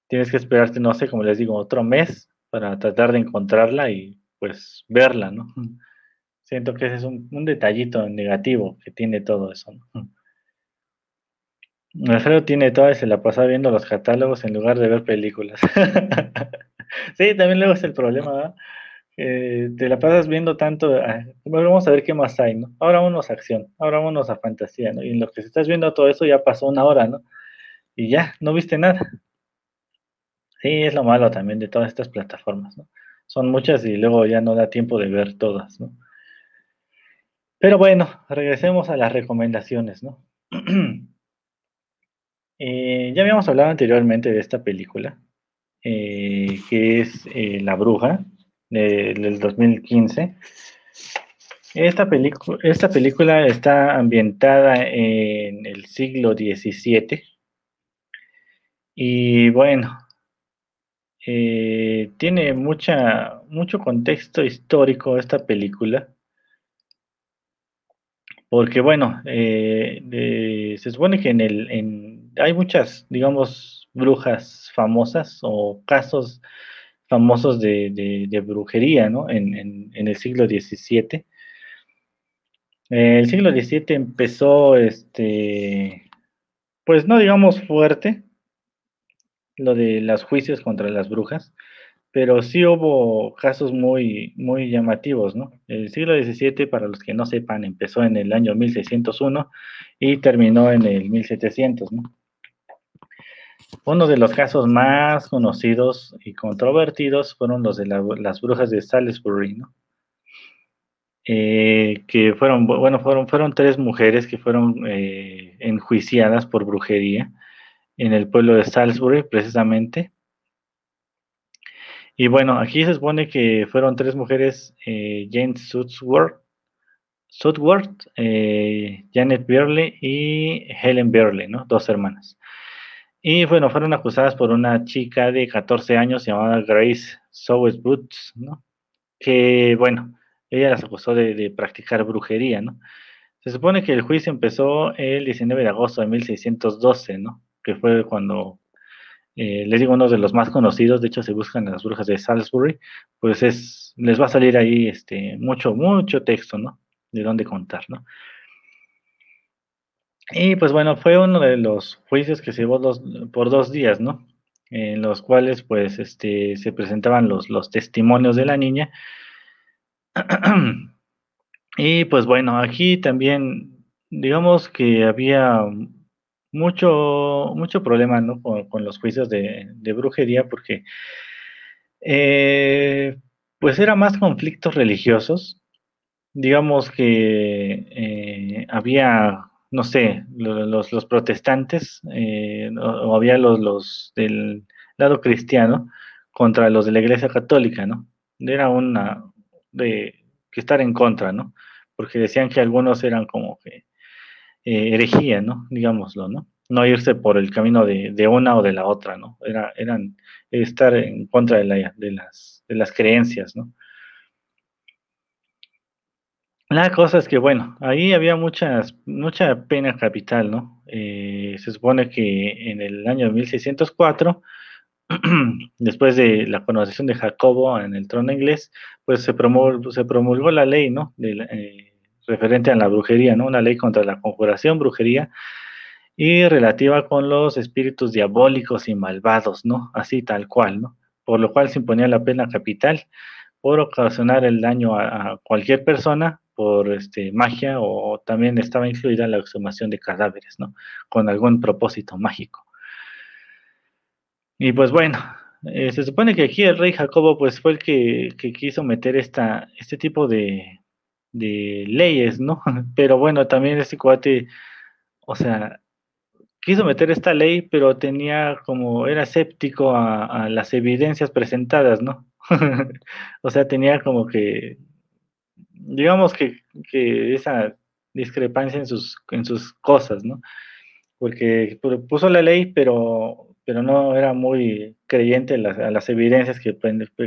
Tienes que esperarte, no sé, como les digo, otro mes para tratar de encontrarla y pues verla, ¿no? Siento que ese es un, detallito negativo que tiene todo eso, ¿no? Alfredo tiene toda y se la pasa viendo los catálogos en lugar de ver películas. sí, también luego es el problema, ¿verdad? Eh, te la pasas viendo tanto, ah, vamos a ver qué más hay, ¿no? Ahora vámonos a acción, ahora vámonos a fantasía, ¿no? Y en lo que estás viendo todo eso ya pasó una hora, ¿no? Y ya, no viste nada. Sí, es lo malo también de todas estas plataformas, ¿no? Son muchas y luego ya no da tiempo de ver todas, ¿no? Pero bueno, regresemos a las recomendaciones, ¿no? Eh, ya habíamos hablado anteriormente de esta película, eh, que es La Bruja, del 2015. Esta, esta película está ambientada en el siglo XVII y bueno, eh, tiene mucha, mucho contexto histórico esta película porque bueno, eh, se supone que en el, en, hay muchas, digamos, brujas famosas o casos famosos de, brujería, ¿no? En, el siglo XVII. el siglo XVII empezó, este, pues no digamos fuerte, lo de los juicios contra las brujas, pero sí hubo casos muy, muy llamativos, ¿no? El siglo XVII, para los que no sepan, empezó en el año 1601 y terminó en el 1700, ¿no? Uno de los casos más conocidos y controvertidos fueron los de las brujas de Salisbury, ¿no? Eh, que fueron, bueno, fueron, fueron tres mujeres que fueron eh, enjuiciadas por brujería en el pueblo de Salisbury, precisamente. Y bueno, aquí se supone que fueron tres mujeres, eh, Jane Sudworth, Janet Birley y Helen Birley, ¿no? Dos hermanas. Y bueno, fueron acusadas por una chica de 14 años llamada Grace Sowes Boots, ¿no? Que, bueno, ella las acusó de, practicar brujería, ¿no? Se supone que el juicio empezó el 19 de agosto de 1612, ¿no? Que fue cuando, eh, les digo, uno de los más conocidos, de hecho se buscan las brujas de Salisbury, pues es, les va a salir ahí este, mucho, mucho texto, ¿no? De dónde contar, ¿no? Y pues bueno, fue uno de los juicios que se llevó por dos días, ¿no? En los cuales pues este, se presentaban los, los testimonios de la niña. y pues bueno, aquí también digamos que había mucho, mucho problema ¿no? con, los juicios de, brujería porque eh, pues era más conflictos religiosos. Digamos que eh, había no sé, los, los protestantes eh, o, había los, los del lado cristiano contra los de la iglesia católica, ¿no? Era una de que estar en contra, ¿no? Porque decían que algunos eran como que eh, herejía, ¿no? Digámoslo, ¿no? No irse por el camino de, de, una o de la otra, ¿no? Era, eran estar en contra de, la, de, las, de las creencias, ¿no? La cosa es que, bueno, ahí había muchas, mucha pena capital, ¿no? Eh, se supone que en el año 1604, después de la coronación de Jacobo en el trono inglés, pues se promulgó, se promulgó la ley, ¿no? Eh, referente a la brujería, ¿no? Una ley contra la conjuración, brujería, y relativa con los espíritus diabólicos y malvados, ¿no? Así tal cual, ¿no? Por lo cual se imponía la pena capital por ocasionar el daño a cualquier persona por este, magia o también estaba incluida la exhumación de cadáveres, ¿no? Con algún propósito mágico. Y pues bueno, eh, se supone que aquí el rey Jacobo pues fue el que, quiso meter esta, este tipo de, leyes, ¿no? Pero bueno, también este cuate, o sea, quiso meter esta ley, pero tenía como, era escéptico a, a las evidencias presentadas, ¿no? o sea, tenía como que digamos que, esa discrepancia en sus, en sus cosas, ¿no? Porque puso la ley, pero, pero no era muy creyente a las, evidencias que,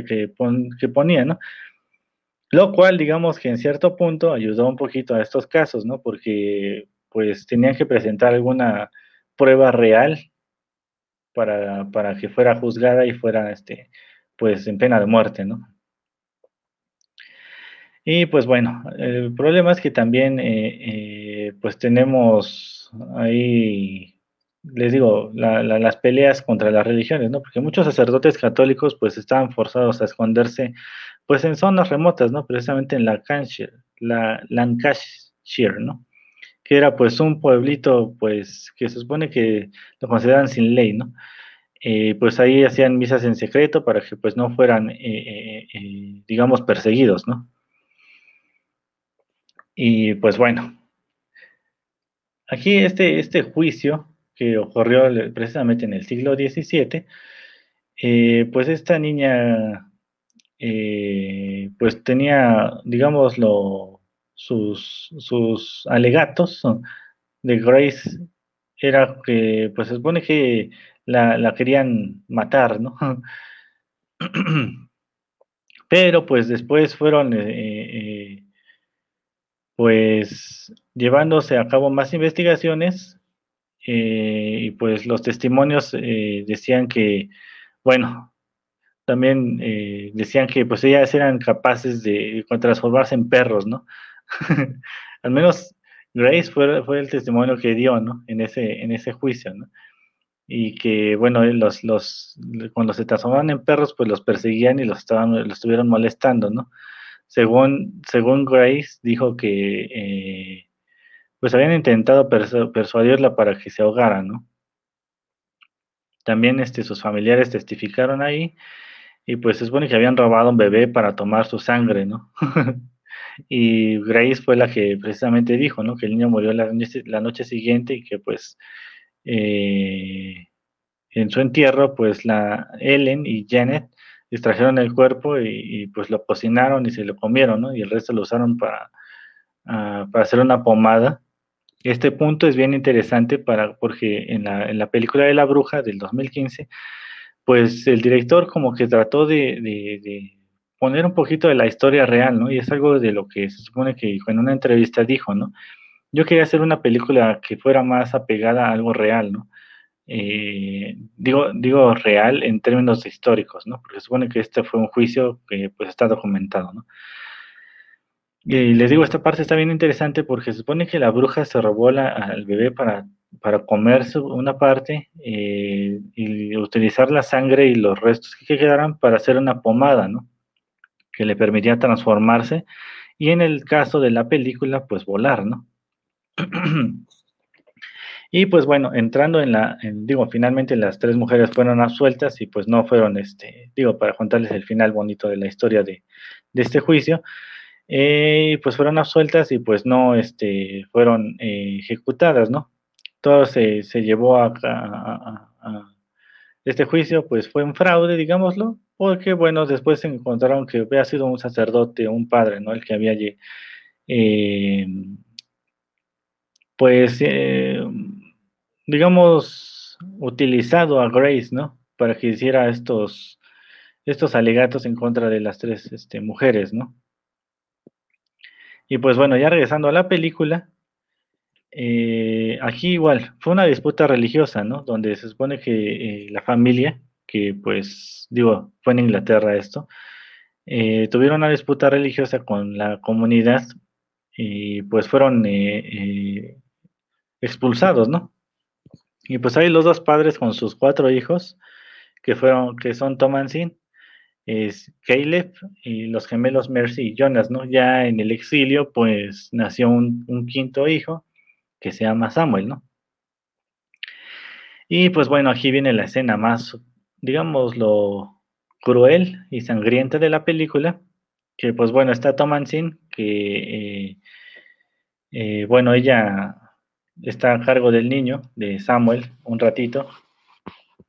que, que ponía, ¿no? Lo cual, digamos que en cierto punto ayudó un poquito a estos casos, ¿no? Porque pues tenían que presentar alguna prueba real para, para que fuera juzgada y fuera, este, pues en pena de muerte, ¿no? Y pues bueno, el problema es que también eh, eh, pues tenemos ahí, les digo, las peleas contra las religiones, ¿no? Porque muchos sacerdotes católicos pues estaban forzados a esconderse pues en zonas remotas, ¿no? Precisamente en Lancashire, la Lancashire, ¿no? Que era pues un pueblito pues que se supone que lo consideran sin ley, ¿no? Eh, pues ahí hacían misas en secreto para que pues no fueran, digamos, perseguidos, ¿no? Y pues bueno, aquí este, este juicio que ocurrió precisamente en el siglo XVII, eh, pues esta niña eh, pues tenía, digámoslo, sus, sus alegatos de Grace era que pues se supone que la, querían matar, ¿no? Pero pues después fueron eh, pues llevándose a cabo más investigaciones eh, y pues los testimonios eh, decían que, bueno, también eh, decían que pues ellas eran capaces de transformarse en perros, ¿no? al menos Grace fue, fue el testimonio que dio, ¿no? En ese, en ese juicio, ¿no? Y que, bueno, los, los, cuando se transformaban en perros, pues los perseguían y los, estaban, los estuvieron molestando, ¿no? Según, según Grace, dijo que, eh, pues habían intentado persuadirla para que se ahogara, ¿no? También este, sus familiares testificaron ahí y pues se supone que habían robado un bebé para tomar su sangre, ¿no? y Grace fue la que precisamente dijo, ¿no? Que el niño murió la, la noche siguiente y que pues eh, en su entierro, pues la Ellen y Janet extrajeron el cuerpo y, pues lo cocinaron y se lo comieron, ¿no? Y el resto lo usaron para, ah, para hacer una pomada este punto es bien interesante para, porque en la, película de la bruja del 2015, pues el director como que trató de, poner un poquito de la historia real, ¿no? Y es algo de lo que se supone que en una entrevista dijo, ¿no? Yo quería hacer una película que fuera más apegada a algo real, ¿no? Eh, digo, digo real en términos históricos, ¿no? Porque supone que este fue un juicio que pues está documentado, ¿no? Y les digo, esta parte está bien interesante porque se supone que la bruja se robó al bebé para, para comerse una parte eh, y utilizar la sangre y los restos que quedaran para hacer una pomada, ¿no? Que le permitía transformarse y en el caso de la película, pues volar, ¿no? y pues bueno, entrando en la, digo, finalmente las tres mujeres fueron absueltas y pues no fueron, este, digo, para contarles el final bonito de la historia de, de este juicio, eh, pues fueron absueltas y pues no este, fueron eh, ejecutadas, ¿no? Todo se, llevó a, este juicio, pues fue un fraude, digámoslo, porque bueno, después se encontraron que había sido un sacerdote, un padre, ¿no? El que había, eh, pues, digamos, utilizado a Grace, ¿no? Para que hiciera estos, estos alegatos en contra de las tres este, mujeres, ¿no? Y pues bueno, ya regresando a la película, eh, aquí igual, fue una disputa religiosa, ¿no? Donde se supone que eh, la familia, que pues digo, fue en Inglaterra esto, eh, tuvieron una disputa religiosa con la comunidad y pues fueron expulsados, ¿no? Y pues hay los dos padres con sus cuatro hijos, que fueron, que son Thomasin, es Caleb y los gemelos Mercy y Jonas, ¿no? Ya en el exilio, pues nació un, quinto hijo que se llama Samuel, ¿no? Y pues bueno, aquí viene la escena más, digamos, lo cruel y sangrienta de la película, que pues bueno, está Thomasin, que, eh, eh, bueno, ella está a cargo del niño, de Samuel, un ratito,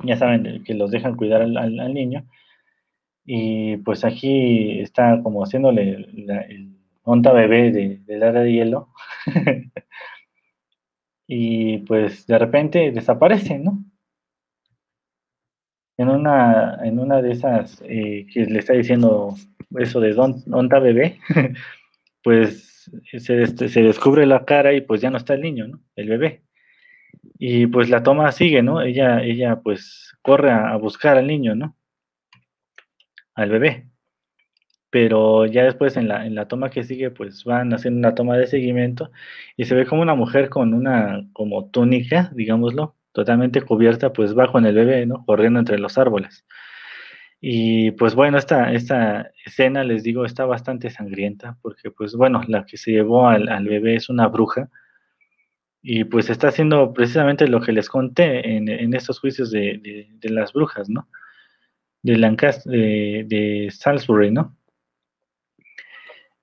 ya saben que los dejan cuidar al niño, y pues aquí está como haciéndole el onta bebé de, del de hielo. y pues de repente desaparece, ¿no? En una, en una de esas eh, que le está diciendo eso de onta bebé, pues se, se, descubre la cara y pues ya no está el niño, ¿no? El bebé. Y pues la toma sigue, ¿no? Ella, ella pues corre a buscar al niño, ¿no? al bebé. Pero ya después en la, en la toma que sigue, pues van haciendo una toma de seguimiento y se ve como una mujer con una como túnica, digámoslo, totalmente cubierta, pues va con el bebé, ¿no? Corriendo entre los árboles. Y pues bueno, esta, esta escena, les digo, está bastante sangrienta, porque pues bueno, la que se llevó al, bebé es una bruja, y pues está haciendo precisamente lo que les conté en, en estos juicios de, de las brujas, ¿no? de Lancaster, de, Salisbury, ¿no?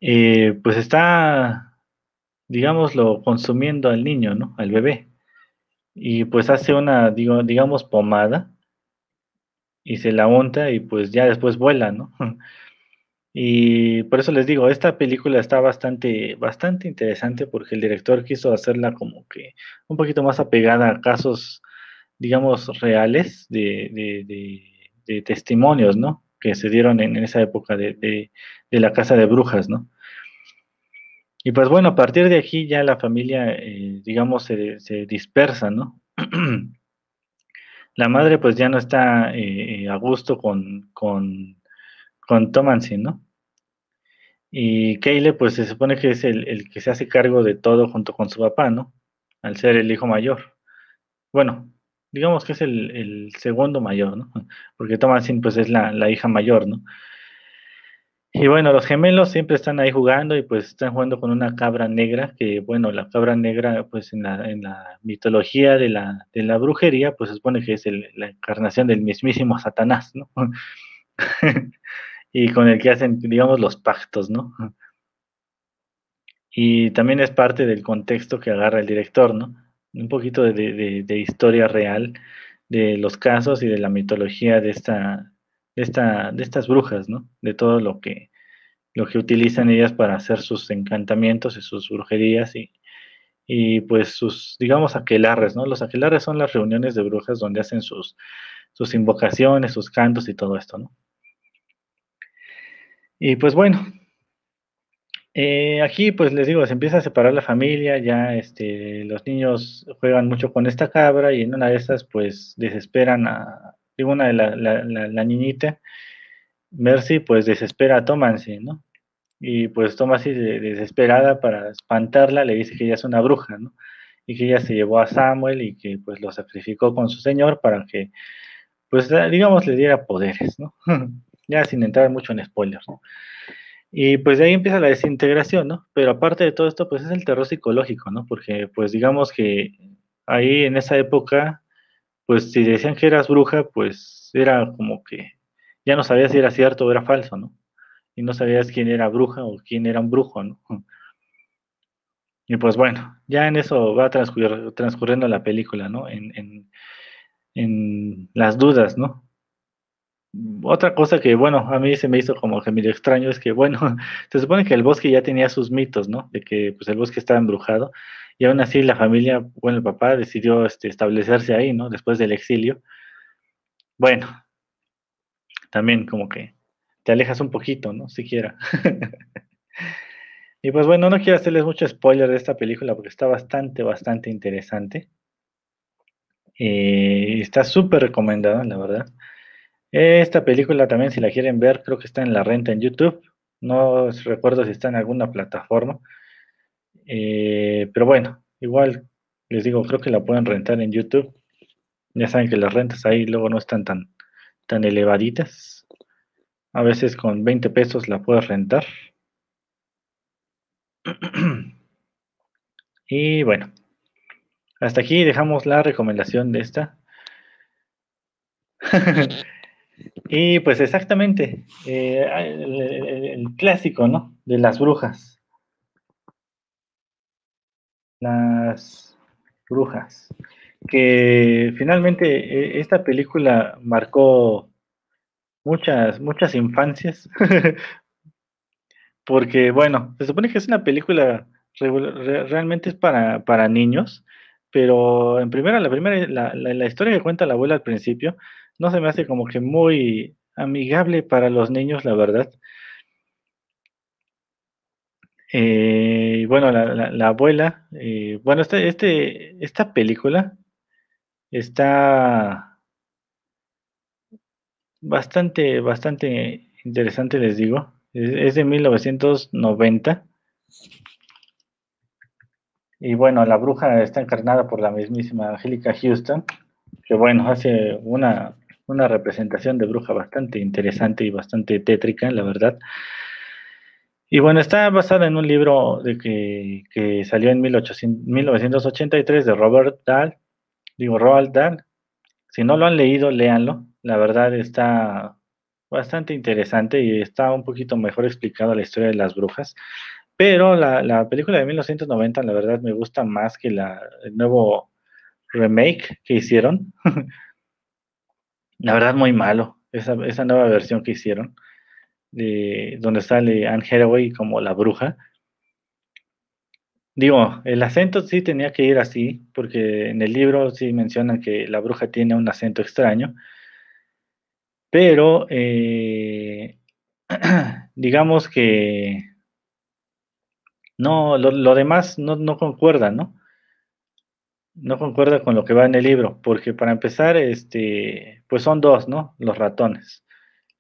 Eh, pues está, digámoslo, consumiendo al niño, ¿no? Al bebé. Y pues hace una, digo, digamos, pomada y se la unta y pues ya después vuela, ¿no? Y por eso les digo, esta película está bastante, bastante interesante porque el director quiso hacerla como que un poquito más apegada a casos, digamos, reales de, de de testimonios, ¿no? Que se dieron en, esa época de, la casa de brujas, ¿no? Y pues bueno, a partir de aquí ya la familia, eh, digamos, se, dispersa, ¿no? la madre pues ya no está eh, a gusto con, con, con ¿no? Y Keile, pues se supone que es el, el, que se hace cargo de todo junto con su papá, ¿no? Al ser el hijo mayor. Bueno, digamos que es el, el segundo mayor, ¿no? Porque Thomasin, pues es la, la hija mayor, ¿no? Y bueno, los gemelos siempre están ahí jugando y pues están jugando con una cabra negra, que bueno, la cabra negra pues en la, en la mitología de la, de la brujería pues se supone que es la encarnación del mismísimo Satanás, ¿no? y con el que hacen, digamos, los pactos, ¿no? Y también es parte del contexto que agarra el director, ¿no? Un poquito de, de, historia real de los casos y de la mitología de esta, esta, de estas brujas, ¿no? De todo lo que, lo que utilizan ellas para hacer sus encantamientos y sus brujerías y, y pues sus, digamos, aquelarres, ¿no? Los aquelarres son las reuniones de brujas donde hacen sus, sus invocaciones, sus cantos y todo esto, ¿no? Y pues bueno, eh, aquí pues les digo, se empieza a separar la familia, ya este, los niños juegan mucho con esta cabra y en una de esas pues desesperan a, digo, una de la, la, la, niñita, Mercy pues desespera a Tomancy, ¿no? Y pues Tomancy desesperada para espantarla le dice que ella es una bruja, ¿no? Y que ella se llevó a Samuel y que pues lo sacrificó con su señor para que pues digamos le diera poderes, ¿no? ya sin entrar mucho en spoilers, ¿no? Y pues de ahí empieza la desintegración, ¿no? Pero aparte de todo esto, pues es el terror psicológico, ¿no? Porque pues digamos que ahí en esa época, pues si decían que eras bruja, pues era como que ya no sabías si era cierto o era falso, ¿no? Y no sabías quién era bruja o quién era un brujo, ¿no? Y pues bueno, ya en eso va transcurriendo, la película, ¿no? En, en, en las dudas, ¿no? Otra cosa que, bueno, a mí se me hizo como que medio extraño es que, bueno, se supone que el bosque ya tenía sus mitos, ¿no? De que pues el bosque estaba embrujado y aún así la familia, bueno, el papá decidió este, establecerse ahí, ¿no? Después del exilio. Bueno, también como que te alejas un poquito, ¿no? Siquiera. y pues bueno, no quiero hacerles mucho spoiler de esta película porque está bastante, bastante interesante. Eh, está súper recomendada, la verdad. Esta película también, si la quieren ver, creo que está en la renta en YouTube. No recuerdo si está en alguna plataforma. Eh, pero bueno, igual les digo, creo que la pueden rentar en YouTube. Ya saben que las rentas ahí luego no están tan, tan elevaditas. A veces con 20 pesos la puedes rentar. y bueno, hasta aquí dejamos la recomendación de esta. Y pues exactamente, eh, el, clásico, ¿no? De las brujas. Las brujas. Que finalmente eh, esta película marcó muchas, muchas infancias. Porque, bueno, se supone que es una película realmente es para, para niños, pero en primera, la primera, la, la historia que cuenta la abuela al principio, no se me hace como que muy amigable para los niños, la verdad. Eh, bueno, la, abuela, eh, bueno, este, este, esta película está bastante, bastante interesante, les digo. Es, es de 1990. Y bueno, la bruja está encarnada por la mismísima Angélica Houston, que bueno, hace una una representación de bruja bastante interesante y bastante tétrica, la verdad. Y bueno, está basada en un libro de que, que salió en 1800, 1983 de Robert Dahl, digo Roald Dahl. Si no lo han leído, léanlo. La verdad está bastante interesante y está un poquito mejor explicado la historia de las brujas. Pero la, la película de 1990, la verdad, me gusta más que la, el nuevo remake que hicieron. La verdad, muy malo. Esa, nueva versión que hicieron, de, donde sale Anne Hathaway como la bruja. Digo, el acento sí tenía que ir así, porque en el libro sí mencionan que la bruja tiene un acento extraño, pero eh, digamos que no, lo, lo demás no, no concuerda, ¿no? No concuerda con lo que va en el libro, porque para empezar, este, pues son dos, ¿no? Los ratones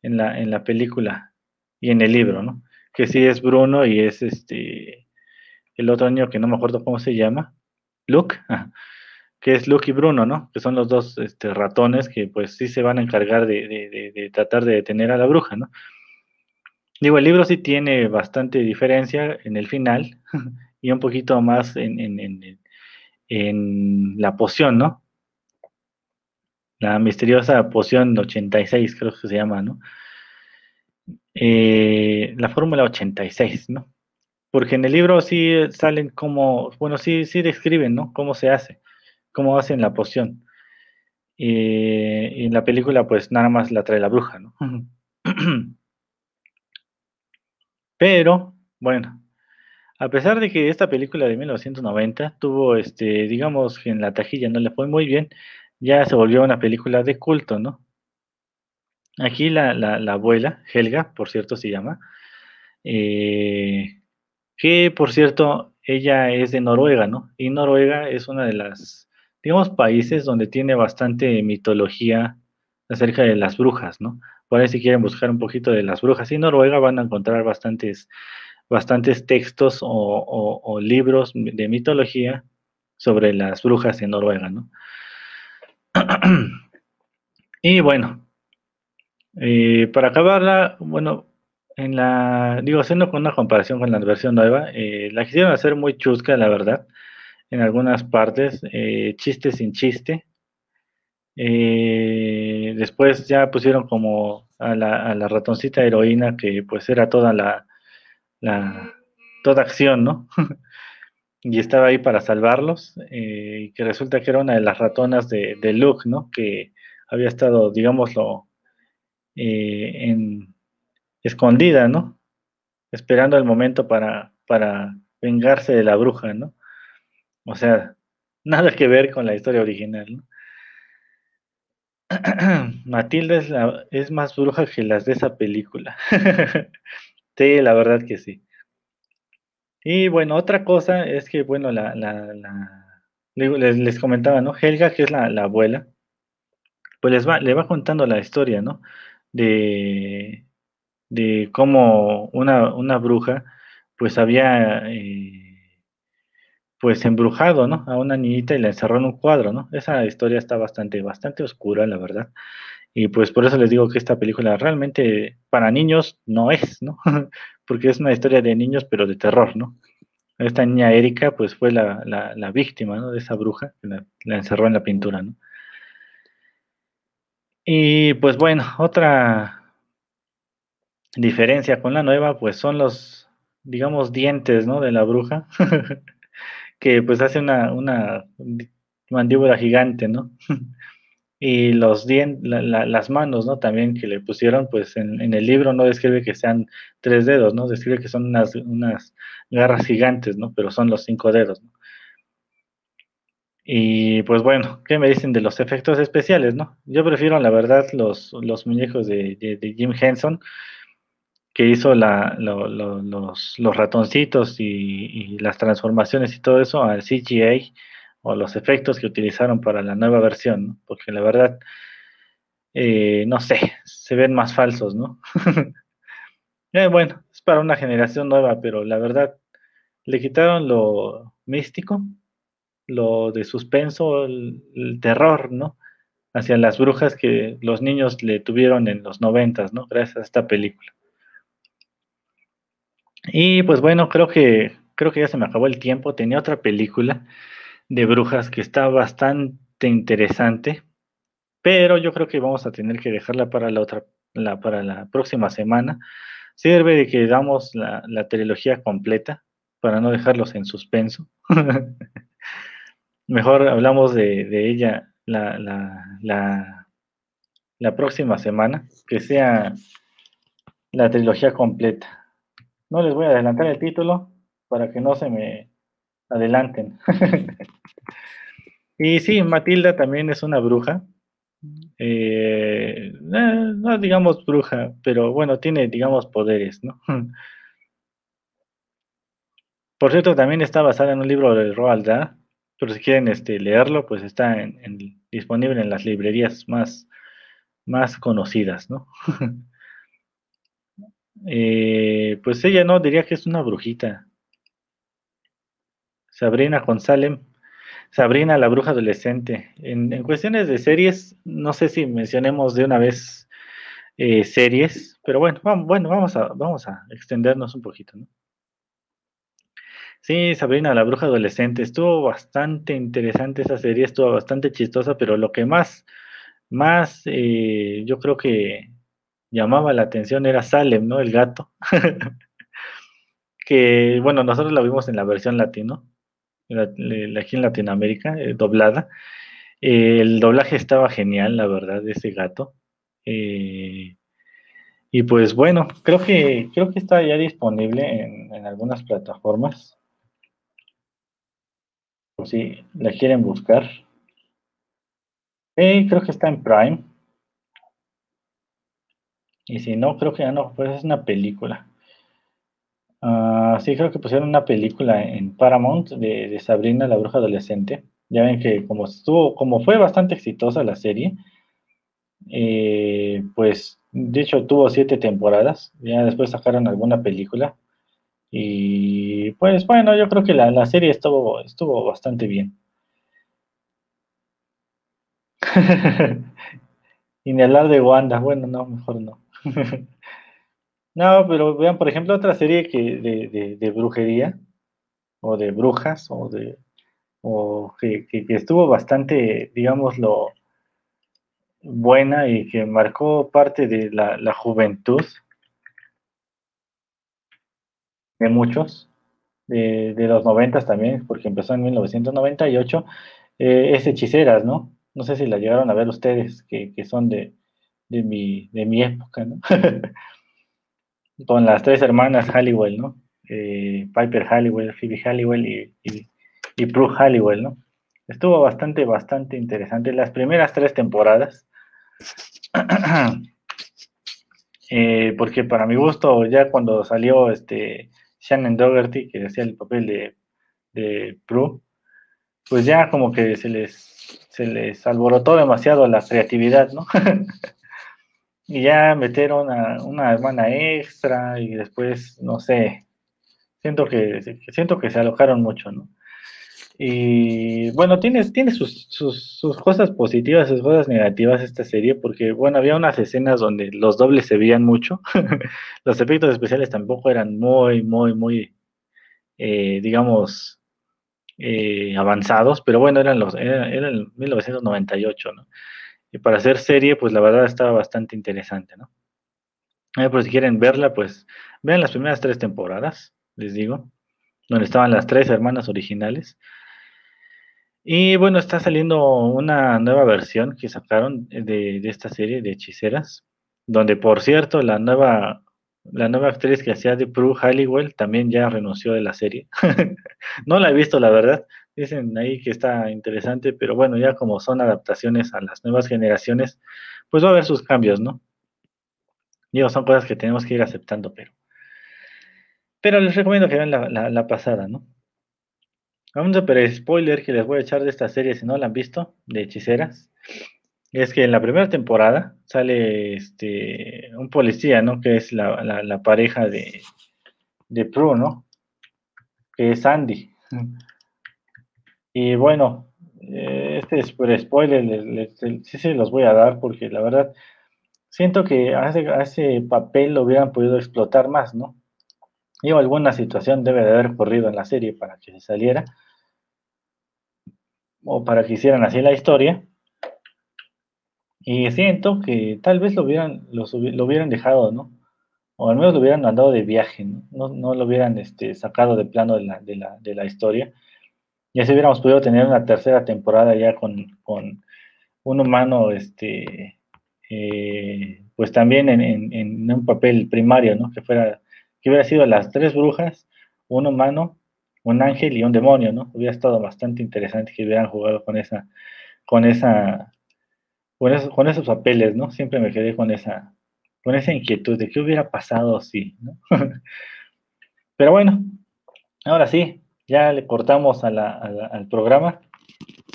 en la, en la película y en el libro, ¿no? que sí es Bruno y es este el otro niño que no me acuerdo cómo se llama, Luke, que es Luke y Bruno, ¿no? Que son los dos este, ratones que pues sí se van a encargar de, tratar de detener a la bruja, ¿no? Digo, el libro sí tiene bastante diferencia en el final y un poquito más en, en la poción, ¿no? La misteriosa poción 86, creo que se llama, ¿no? Eh, la fórmula 86, ¿no? Porque en el libro sí salen como, bueno, sí, sí describen, ¿no? Cómo se hace, cómo hacen la poción. y en la película, pues nada más la trae la bruja, ¿no? Pero, bueno, a pesar de que esta película de 1990 tuvo, este, digamos que en la tajilla no le fue muy bien, ya se volvió una película de culto, ¿no? Aquí la, abuela, Helga, por cierto, se llama, eh, que por cierto, ella es de Noruega, ¿no? Y Noruega es una de las, digamos, países donde tiene bastante mitología acerca de las brujas, ¿no? Por ahí si quieren buscar un poquito de las brujas y Noruega van a encontrar bastantes, bastantes textos o libros de mitología sobre las brujas en Noruega, ¿no? y bueno, eh, para acabarla, bueno, en la, digo, haciendo con una comparación con la versión nueva, eh, la quisieron hacer muy chusca, la verdad, en algunas partes, eh, chiste sin chiste. después ya pusieron como a la, ratoncita heroína que pues era toda la, la toda acción, ¿no? y estaba ahí para salvarlos, y que resulta que era una de las ratonas de, de Luke, ¿no? Que había estado, digámoslo, eh, en, escondida, ¿no? Esperando el momento para, para vengarse de la bruja, ¿no? O sea, nada que ver con la historia original, ¿no? Matilda es, es más bruja que las de esa película. sí, la verdad que sí. Y bueno, otra cosa es que, bueno, la, la, les, comentaba, ¿no? Helga, que es la, abuela, pues les va, le va contando la historia, ¿no? de, de cómo una, una bruja pues había eh, pues embrujado, ¿no? A una niñita y la encerró en un cuadro, ¿no? Esa historia está bastante, bastante oscura, la verdad. Y pues por eso les digo que esta película realmente para niños no es, ¿no? Porque es una historia de niños, pero de terror, ¿no? Esta niña Erika, pues fue la, la, víctima, ¿no? De esa bruja que la, la encerró en la pintura, ¿no? Y pues bueno, otra diferencia con la nueva, pues son los, digamos, dientes, ¿no? De la bruja, que pues hace una, una mandíbula gigante, ¿no? y los dientes, las manos, ¿no? También que le pusieron, pues en, en, el libro no describe que sean tres dedos, ¿no? Describe que son unas, unas garras gigantes, ¿no? Pero son los cinco dedos, ¿no? Y pues bueno, ¿qué me dicen de los efectos especiales, no? Yo prefiero, la verdad, los, los muñecos de, Jim Henson, que hizo la, los, los, ratoncitos y, las transformaciones y todo eso al CGA o los efectos que utilizaron para la nueva versión. Porque la verdad, eh, no sé, se ven más falsos, ¿no? Eh, bueno, es para una generación nueva, pero la verdad, le quitaron lo místico lo de suspenso, el, terror, ¿no? Hacia las brujas que los niños le tuvieron en los noventas, ¿no? Gracias a esta película. Y pues bueno, creo que creo que ya se me acabó el tiempo. Tenía otra película de brujas que está bastante interesante, pero yo creo que vamos a tener que dejarla para la otra, la, para la próxima semana. Sirve de que damos la, la trilogía completa para no dejarlos en suspenso. Mejor hablamos de, ella la, la, la, próxima semana, que sea la trilogía completa. No les voy a adelantar el título para que no se me adelanten. y sí, Matilda también es una bruja. Eh, eh, no digamos bruja, pero bueno, tiene, digamos, poderes, ¿no? Por cierto, también está basada en un libro de Roald Dahl, pero si quieren este, leerlo, pues está disponible en las librerías más, más conocidas, ¿no? Eh, pues ella no, diría que es una brujita. Sabrina González. Sabrina la bruja adolescente. En, cuestiones de series, no sé si mencionemos de una vez eh, series, pero bueno, vamos, bueno, vamos a, vamos a extendernos un poquito, ¿no? Sí, Sabrina la bruja adolescente, estuvo bastante interesante esa serie, estuvo bastante chistosa, pero lo que más, más eh, yo creo que llamaba la atención era Salem, ¿no? El gato. que, bueno, nosotros la vimos en la versión latino, aquí en Latinoamérica, eh, doblada. Eh, el doblaje estaba genial, la verdad, de ese gato. Eh, y pues bueno, creo que, creo que está ya disponible en, algunas plataformas. Por si la quieren buscar. creo que está en Prime. Y si no, creo que ya no, pues es una película. Uh, sí, creo que pusieron una película en Paramount de, Sabrina la bruja adolescente. Ya ven que como estuvo, como fue bastante exitosa la serie, eh, pues de hecho tuvo siete temporadas. Ya después sacaron alguna película. Y pues bueno, yo creo que la, la serie estuvo, estuvo bastante bien. y ni hablar de Wanda, bueno, no, mejor no. no, pero vean, por ejemplo, otra serie que de, brujería, o de brujas, o de o que, estuvo bastante, digámoslo, buena y que marcó parte de la, juventud de muchos, de, los noventas también, porque empezó en 1998, eh, es Hechiceras, ¿no? No sé si la llegaron a ver ustedes, que son de, de mi, de mi época, ¿no? Con las tres hermanas Halliwell, ¿no? Eh, Piper Halliwell, Phoebe Halliwell y, y, Prue Halliwell, ¿no? Estuvo bastante, bastante interesante. Las primeras tres temporadas, eh, porque para mi gusto, ya cuando salió este Shannon Dougherty, que hacía el papel de, de Prue, pues ya como que se les, se les alborotó demasiado la creatividad, ¿no? y ya metieron a una hermana extra y después, no sé, siento que, siento que se alojaron mucho, ¿no? Y bueno, tiene, tiene sus, sus, cosas positivas, sus cosas negativas esta serie, porque bueno, había unas escenas donde los dobles se veían mucho, los efectos especiales tampoco eran muy, muy, muy, eh, digamos, eh, avanzados, pero bueno, eran los, era, era el 1998, ¿no? Y para hacer serie, pues la verdad estaba bastante interesante, ¿no? Eh, pues si quieren verla, pues vean las primeras tres temporadas, les digo, donde estaban las tres hermanas originales. Y bueno, está saliendo una nueva versión que sacaron de, esta serie de hechiceras, donde por cierto la nueva, la nueva actriz que hacía de Prue Halliwell también ya renunció de la serie. no la he visto, la verdad, Dicen ahí que está interesante, pero bueno, ya como son adaptaciones a las nuevas generaciones, pues va a haber sus cambios, ¿no? Digo, son cosas que tenemos que ir aceptando, pero. Pero les recomiendo que vean la, pasada, ¿no? Un super spoiler que les voy a echar de esta serie, si no la han visto, de hechiceras, es que en la primera temporada sale este un policía, ¿no? Que es la, pareja de, de Prue, ¿no? Que es Andy. Y bueno, eh, este es spoiler, sí se los voy a dar porque la verdad siento que a ese, papel lo hubieran podido explotar más, ¿no? Y alguna situación debe de haber ocurrido en la serie para que se saliera o para que hicieran así la historia. Y siento que tal vez lo hubieran, lo, hubieran dejado, ¿no? O al menos lo hubieran mandado de viaje, ¿no? No, lo hubieran este, sacado de plano de la, de la, de la historia y así hubiéramos podido tener una tercera temporada ya con, un humano, este, eh, pues también en, un papel primario, ¿no? Que fuera, que hubiera sido las tres brujas, un humano, un ángel y un demonio, ¿no? Hubiera estado bastante interesante que hubieran jugado con esa, con esa, con esos, con esos papeles, ¿no? Siempre me quedé con esa, con esa inquietud de qué hubiera pasado si, ¿no? Pero bueno, ahora sí, ya le cortamos al programa.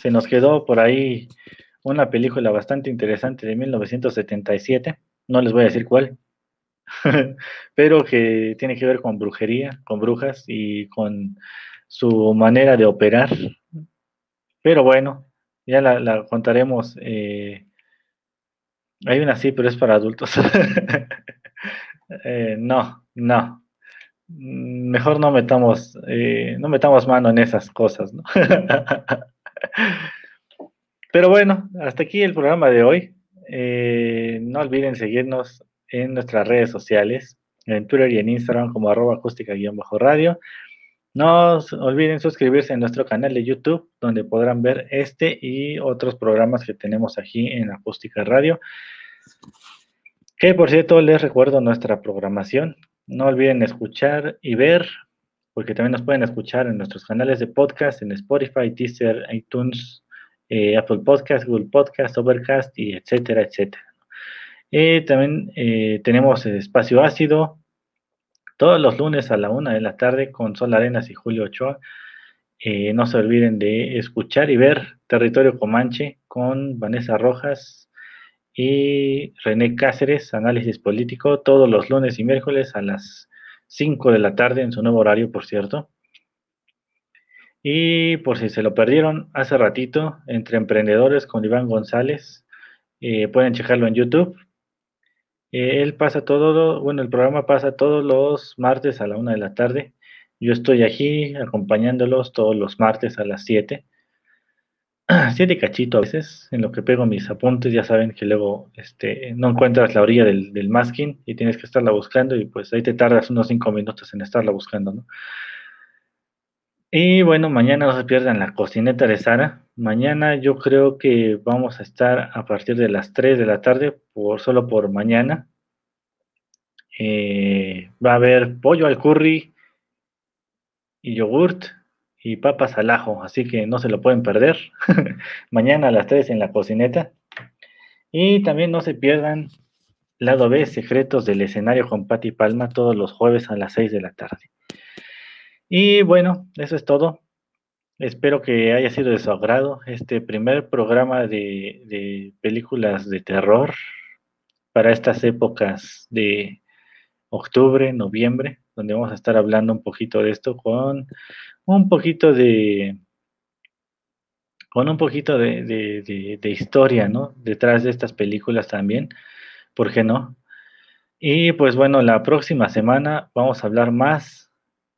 Se nos quedó por ahí una película bastante interesante de 1977. No les voy a decir cuál. pero que tiene que ver con brujería, con brujas y con su manera de operar. Pero bueno, ya la, contaremos. Eh, hay una sí, pero es para adultos. Eh, no, no. Mejor no metamos, eh, no metamos mano en esas cosas, ¿no? Pero bueno, hasta aquí el programa de hoy. no olviden seguirnos en nuestras redes sociales, en Twitter y en Instagram como arroba acústica-radio. No olviden suscribirse a nuestro canal de YouTube, donde podrán ver este y otros programas que tenemos aquí en Acústica Radio. Que por cierto, les recuerdo nuestra programación. No olviden escuchar y ver, porque también nos pueden escuchar en nuestros canales de podcast, en Spotify, Deezer, iTunes, eh, Apple Podcast, Google Podcast, Overcast y etcétera, etcétera. Eh, también tenemos espacio ácido todos los lunes a la una de la tarde con Sol Arenas y Julio Ochoa. Eh, no se olviden de escuchar y ver Territorio Comanche con Vanessa Rojas y René Cáceres, análisis político, todos los lunes y miércoles a las 5 de la tarde en su nuevo horario, por cierto. Y por si se lo perdieron hace ratito, entre emprendedores con Iván González, pueden checarlo en YouTube él pasa todo, bueno, el programa pasa todos los martes a la una de la tarde. Yo estoy aquí acompañándolos todos los martes a las 7. Siete cachito a veces, en lo que pego mis apuntes, ya saben que luego este, no encuentras la orilla del, del masking y tienes que estarla buscando y pues ahí te tardas unos cinco minutos en estarla buscando, ¿no? Y bueno, mañana no se pierdan la cocineta de Sara. Mañana yo creo que vamos a estar a partir de las 3 de la tarde, por, solo por mañana. Eh, va a haber pollo al curry y yogurt y papas al ajo, así que no se lo pueden perder. mañana a las 3 en la cocineta. Y también no se pierdan lado B, secretos del escenario con Patti Palma todos los jueves a las 6 de la tarde. Y bueno, eso es todo. Espero que haya sido de su agrado este primer programa de, películas de terror para estas épocas de octubre, noviembre, donde vamos a estar hablando un poquito de esto con un poquito de con un poquito de, de, historia, ¿no? Detrás de estas películas también, ¿por qué no? Y pues bueno, la próxima semana vamos a hablar más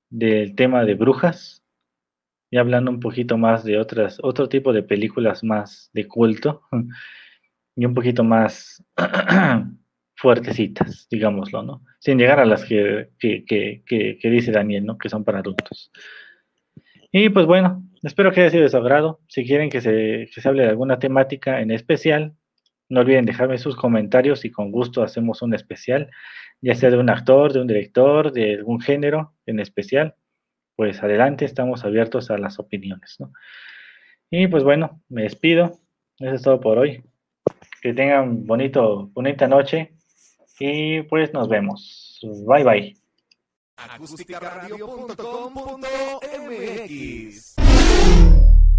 del tema de brujas y hablando un poquito más de otras, otro tipo de películas más de culto y un poquito más fuertecitas, digámoslo, ¿no? Sin llegar a las que, dice Daniel, ¿no? Que son para adultos. Y pues bueno, espero que haya sido de su agrado. Si quieren que se, que se hable de alguna temática en especial, no olviden dejarme sus comentarios y con gusto hacemos un especial ya sea de un actor, de un director, de algún género en especial, pues adelante, estamos abiertos a las opiniones. Y pues bueno, me despido. Eso es todo por hoy. Que tengan bonito, bonita noche y pues nos vemos. Bye bye.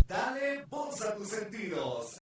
Dale voz a tus sentidos.